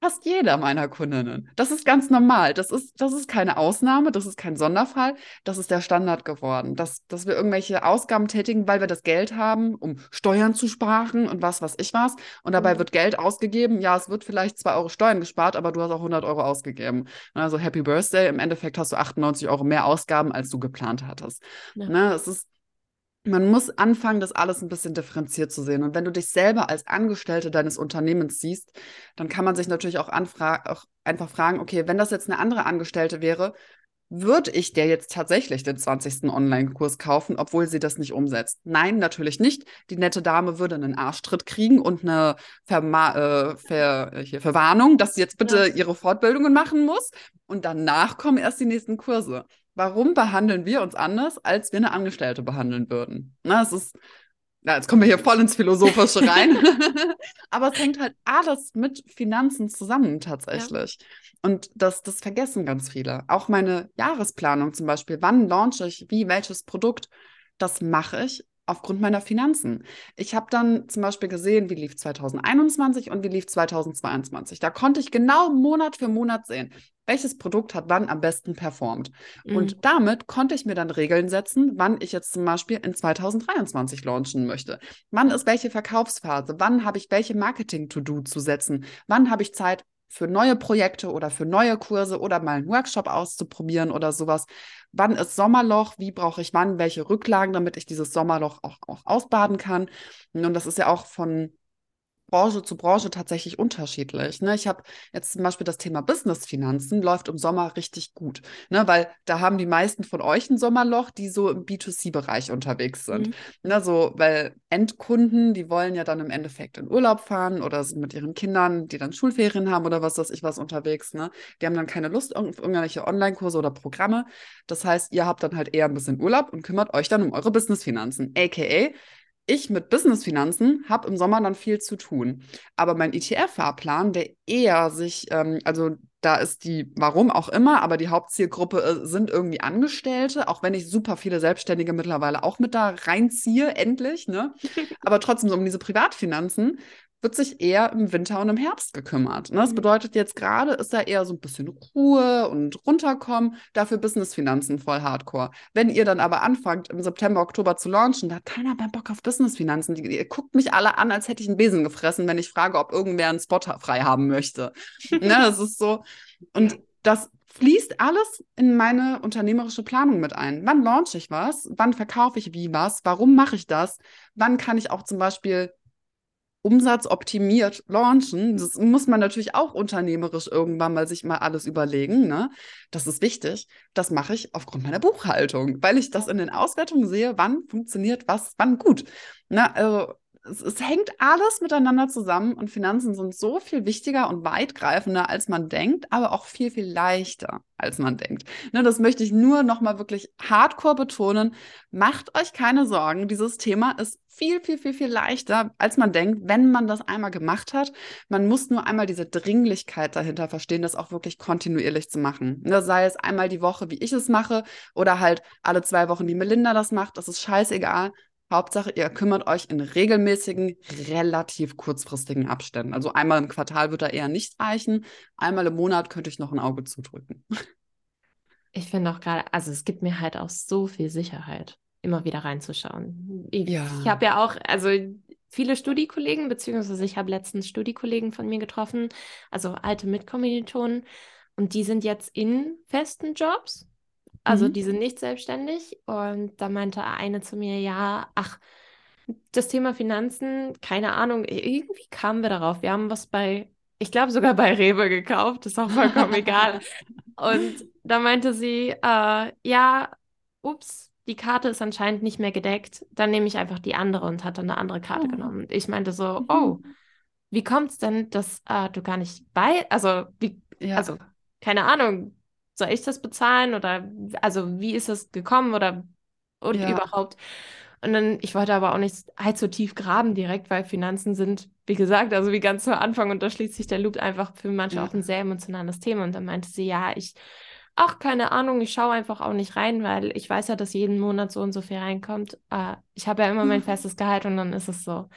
fast jeder meiner Kundinnen. Das ist ganz normal. Das ist, das ist keine Ausnahme, das ist kein Sonderfall. Das ist der Standard geworden. Dass, dass wir irgendwelche Ausgaben tätigen, weil wir das Geld haben, um Steuern zu sparen und was, was ich was. Und dabei mhm. wird Geld ausgegeben. Ja, es wird vielleicht 2 Euro Steuern gespart, aber du hast auch 100 Euro ausgegeben. Also Happy Birthday. Im Endeffekt hast du 98 Euro mehr Ausgaben, als du geplant hattest. Ja. Ne, es ist man muss anfangen, das alles ein bisschen differenziert zu sehen. Und wenn du dich selber als Angestellte deines Unternehmens siehst, dann kann man sich natürlich auch, auch einfach fragen, okay, wenn das jetzt eine andere Angestellte wäre, würde ich der jetzt tatsächlich den 20. Online-Kurs kaufen, obwohl sie das nicht umsetzt? Nein, natürlich nicht. Die nette Dame würde einen Arschtritt kriegen und eine Verma äh, Ver hier, Verwarnung, dass sie jetzt bitte ja. ihre Fortbildungen machen muss. Und danach kommen erst die nächsten Kurse. Warum behandeln wir uns anders, als wir eine Angestellte behandeln würden? Na, es ist ja, jetzt kommen wir hier voll ins Philosophische rein. Aber es hängt halt alles mit Finanzen zusammen tatsächlich. Ja. Und das, das vergessen ganz viele. Auch meine Jahresplanung zum Beispiel. Wann launche ich wie welches Produkt? Das mache ich aufgrund meiner Finanzen. Ich habe dann zum Beispiel gesehen, wie lief 2021 und wie lief 2022. Da konnte ich genau Monat für Monat sehen, welches Produkt hat wann am besten performt. Mhm. Und damit konnte ich mir dann Regeln setzen, wann ich jetzt zum Beispiel in 2023 launchen möchte. Wann ist welche Verkaufsphase? Wann habe ich welche Marketing-To-Do zu setzen? Wann habe ich Zeit für neue Projekte oder für neue Kurse oder mal einen Workshop auszuprobieren oder sowas. Wann ist Sommerloch? Wie brauche ich wann welche Rücklagen, damit ich dieses Sommerloch auch, auch ausbaden kann? Und das ist ja auch von Branche zu Branche tatsächlich unterschiedlich. Ne? Ich habe jetzt zum Beispiel das Thema Business-Finanzen läuft im Sommer richtig gut, ne? weil da haben die meisten von euch ein Sommerloch, die so im B2C-Bereich unterwegs sind. Mhm. Ne? So, weil Endkunden, die wollen ja dann im Endeffekt in Urlaub fahren oder sind mit ihren Kindern, die dann Schulferien haben oder was weiß ich was unterwegs. Ne? Die haben dann keine Lust auf irgendwelche Online-Kurse oder Programme. Das heißt, ihr habt dann halt eher ein bisschen Urlaub und kümmert euch dann um eure Business-Finanzen, aka ich mit Businessfinanzen habe im Sommer dann viel zu tun. Aber mein ETF-Fahrplan, der eher sich, ähm, also da ist die, warum auch immer, aber die Hauptzielgruppe äh, sind irgendwie Angestellte, auch wenn ich super viele Selbstständige mittlerweile auch mit da reinziehe, endlich, ne? Aber trotzdem so um diese Privatfinanzen wird sich eher im Winter und im Herbst gekümmert. Ne? Das mhm. bedeutet jetzt gerade ist da eher so ein bisschen Ruhe und runterkommen, dafür Businessfinanzen voll Hardcore. Wenn ihr dann aber anfangt, im September, Oktober zu launchen, da hat keiner mehr Bock auf Businessfinanzen. Ihr guckt mich alle an, als hätte ich einen Besen gefressen, wenn ich frage, ob irgendwer einen Spot frei haben möchte. ne? Das ist so. Und das fließt alles in meine unternehmerische Planung mit ein. Wann launche ich was? Wann verkaufe ich wie was? Warum mache ich das? Wann kann ich auch zum Beispiel umsatzoptimiert launchen. Das muss man natürlich auch unternehmerisch irgendwann mal sich mal alles überlegen. Ne? Das ist wichtig. Das mache ich aufgrund meiner Buchhaltung, weil ich das in den Auswertungen sehe, wann funktioniert was, wann gut. Ne? also es, es, hängt alles miteinander zusammen und Finanzen sind so viel wichtiger und weitgreifender, als man denkt, aber auch viel, viel leichter, als man denkt. Ne, das möchte ich nur nochmal wirklich hardcore betonen. Macht euch keine Sorgen. Dieses Thema ist viel, viel, viel, viel leichter, als man denkt, wenn man das einmal gemacht hat. Man muss nur einmal diese Dringlichkeit dahinter verstehen, das auch wirklich kontinuierlich zu machen. Ne, sei es einmal die Woche, wie ich es mache, oder halt alle zwei Wochen, wie Melinda das macht. Das ist scheißegal. Hauptsache, ihr kümmert euch in regelmäßigen, relativ kurzfristigen Abständen. Also einmal im Quartal wird da eher nicht reichen. Einmal im Monat könnte ich noch ein Auge zudrücken. Ich finde auch gerade, also es gibt mir halt auch so viel Sicherheit, immer wieder reinzuschauen. Ich, ja. ich habe ja auch, also viele Studiekollegen, beziehungsweise ich habe letztens Studiekollegen von mir getroffen, also alte Mitkommilitonen, und die sind jetzt in festen Jobs also mhm. die sind nicht selbstständig. Und da meinte eine zu mir, ja, ach, das Thema Finanzen, keine Ahnung, irgendwie kamen wir darauf. Wir haben was bei, ich glaube sogar bei Rewe gekauft, ist auch vollkommen egal. Und da meinte sie, äh, ja, ups, die Karte ist anscheinend nicht mehr gedeckt. Dann nehme ich einfach die andere und hat dann eine andere Karte oh. genommen. Ich meinte so, mhm. oh, wie kommt es denn, dass äh, du gar nicht bei, also wie, ja. also keine Ahnung, soll ich das bezahlen oder also wie ist das gekommen oder und ja. überhaupt. Und dann, ich wollte aber auch nicht allzu tief graben direkt, weil Finanzen sind, wie gesagt, also wie ganz zu Anfang und da schließt sich der Loop einfach für manche ja. auch ein sehr emotionales Thema. Und dann meinte sie, ja, ich, ach, keine Ahnung, ich schaue einfach auch nicht rein, weil ich weiß ja, dass jeden Monat so und so viel reinkommt. Äh, ich habe ja immer mein festes Gehalt und dann ist es so.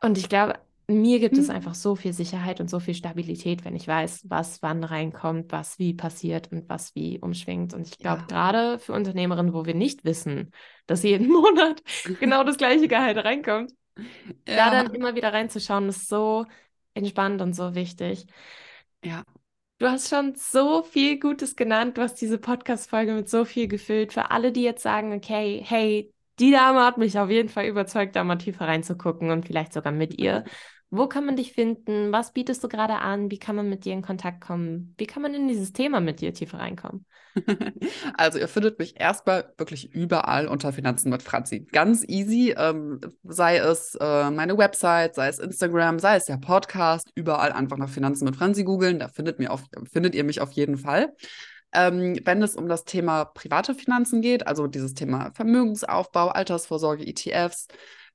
Und ich glaube, mir gibt es mhm. einfach so viel Sicherheit und so viel Stabilität, wenn ich weiß, was wann reinkommt, was wie passiert und was wie umschwingt. Und ich glaube, ja. gerade für Unternehmerinnen, wo wir nicht wissen, dass jeden Monat genau das gleiche Gehalt reinkommt, ja. da dann immer wieder reinzuschauen, ist so entspannt und so wichtig. Ja. Du hast schon so viel Gutes genannt. Du hast diese Podcast-Folge mit so viel gefüllt. Für alle, die jetzt sagen, okay, hey, die Dame hat mich auf jeden Fall überzeugt, da mal tiefer reinzugucken und vielleicht sogar mit ihr. Wo kann man dich finden? Was bietest du gerade an? Wie kann man mit dir in Kontakt kommen? Wie kann man in dieses Thema mit dir tiefer reinkommen? Also ihr findet mich erstmal wirklich überall unter Finanzen mit Franzi. Ganz easy, ähm, sei es äh, meine Website, sei es Instagram, sei es der Podcast, überall einfach nach Finanzen mit Franzi googeln, da findet, mir auf, findet ihr mich auf jeden Fall. Ähm, wenn es um das Thema private Finanzen geht, also dieses Thema Vermögensaufbau, Altersvorsorge, ETFs,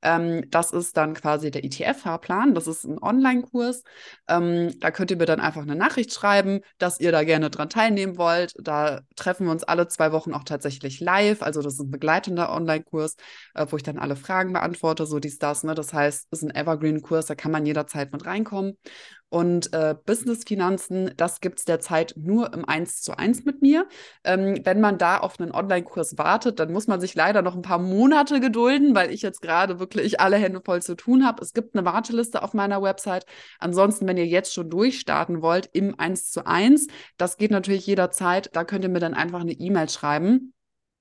ähm, das ist dann quasi der ETF-Fahrplan. Das ist ein Online-Kurs. Ähm, da könnt ihr mir dann einfach eine Nachricht schreiben, dass ihr da gerne dran teilnehmen wollt. Da treffen wir uns alle zwei Wochen auch tatsächlich live. Also das ist ein begleitender Online-Kurs, äh, wo ich dann alle Fragen beantworte, so dies, das. Ne? Das heißt, es ist ein Evergreen-Kurs, da kann man jederzeit mit reinkommen. Und äh, Business-Finanzen, das gibt es derzeit nur im 1 zu 1 mit mir. Ähm, wenn man da auf einen Online-Kurs wartet, dann muss man sich leider noch ein paar Monate gedulden, weil ich jetzt gerade wirklich alle Hände voll zu tun habe. Es gibt eine Warteliste auf meiner Website. Ansonsten, wenn ihr jetzt schon durchstarten wollt im 1 zu 1, das geht natürlich jederzeit. Da könnt ihr mir dann einfach eine E-Mail schreiben.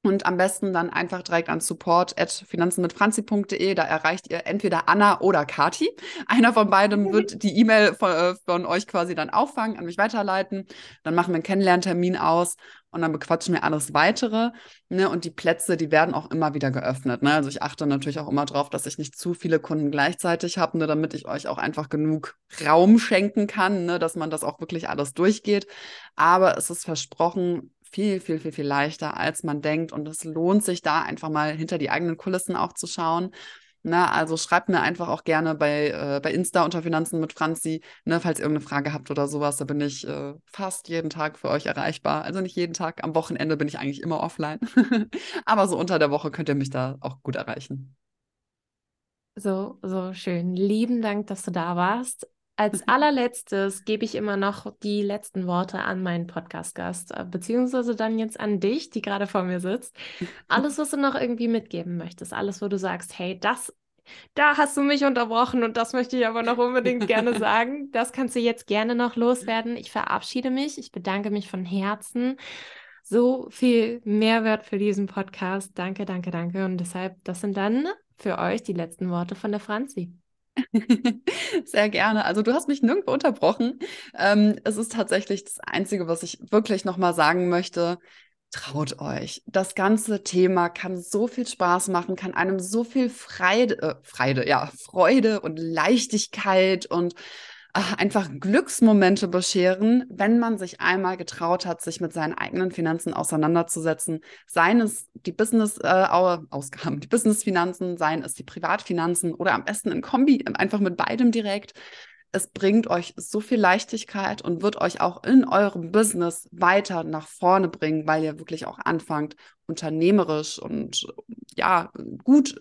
Und am besten dann einfach direkt an support.finanzenmitfranzi.de. Da erreicht ihr entweder Anna oder Kati. Einer von beiden wird die E-Mail von, äh, von, euch quasi dann auffangen, an mich weiterleiten. Dann machen wir einen Kennenlerntermin aus und dann bequatschen wir alles weitere. Ne? Und die Plätze, die werden auch immer wieder geöffnet. Ne? Also ich achte natürlich auch immer darauf, dass ich nicht zu viele Kunden gleichzeitig habe, ne? damit ich euch auch einfach genug Raum schenken kann, ne? dass man das auch wirklich alles durchgeht. Aber es ist versprochen, viel, viel, viel, viel leichter, als man denkt. Und es lohnt sich da einfach mal hinter die eigenen Kulissen auch zu schauen. Na, ne? also schreibt mir einfach auch gerne bei, äh, bei Insta unter Finanzen mit Franzi, ne, falls ihr irgendeine Frage habt oder sowas. Da bin ich äh, fast jeden Tag für euch erreichbar. Also nicht jeden Tag, am Wochenende bin ich eigentlich immer offline. Aber so unter der Woche könnt ihr mich da auch gut erreichen. So, so schön. Lieben Dank, dass du da warst. Als allerletztes gebe ich immer noch die letzten Worte an meinen Podcast-Gast, äh, beziehungsweise dann jetzt an dich, die gerade vor mir sitzt. Alles, was du noch irgendwie mitgeben möchtest, alles, wo du sagst, hey, das, da hast du mich unterbrochen und das möchte ich aber noch unbedingt gerne sagen. Das kannst du jetzt gerne noch loswerden. Ich verabschiede mich. Ich bedanke mich von Herzen. So viel Mehrwert für diesen Podcast. Danke, danke, danke. Und deshalb, das sind dann für euch die letzten Worte von der Franzi. Sehr gerne. Also du hast mich nirgendwo unterbrochen. Ähm, es ist tatsächlich das Einzige, was ich wirklich nochmal sagen möchte. Traut euch. Das ganze Thema kann so viel Spaß machen, kann einem so viel Freude, äh, Freude, ja, Freude und Leichtigkeit und einfach Glücksmomente bescheren, wenn man sich einmal getraut hat, sich mit seinen eigenen Finanzen auseinanderzusetzen. Seien es die Business-Ausgaben, äh, die Business-Finanzen, seien es die Privatfinanzen oder am besten in Kombi, einfach mit beidem direkt. Es bringt euch so viel Leichtigkeit und wird euch auch in eurem Business weiter nach vorne bringen, weil ihr wirklich auch anfangt, unternehmerisch und ja, gut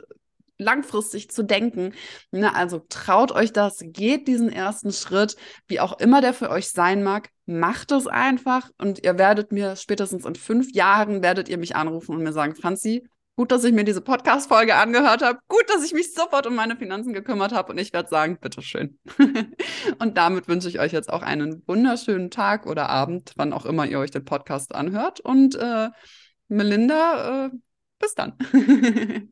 langfristig zu denken. Ne, also traut euch das, geht diesen ersten Schritt, wie auch immer der für euch sein mag, macht es einfach und ihr werdet mir spätestens in fünf Jahren werdet ihr mich anrufen und mir sagen, Franzi, gut, dass ich mir diese Podcast-Folge angehört habe, gut, dass ich mich sofort um meine Finanzen gekümmert habe und ich werde sagen, bitteschön. und damit wünsche ich euch jetzt auch einen wunderschönen Tag oder Abend, wann auch immer ihr euch den Podcast anhört und äh, Melinda, äh, bis dann.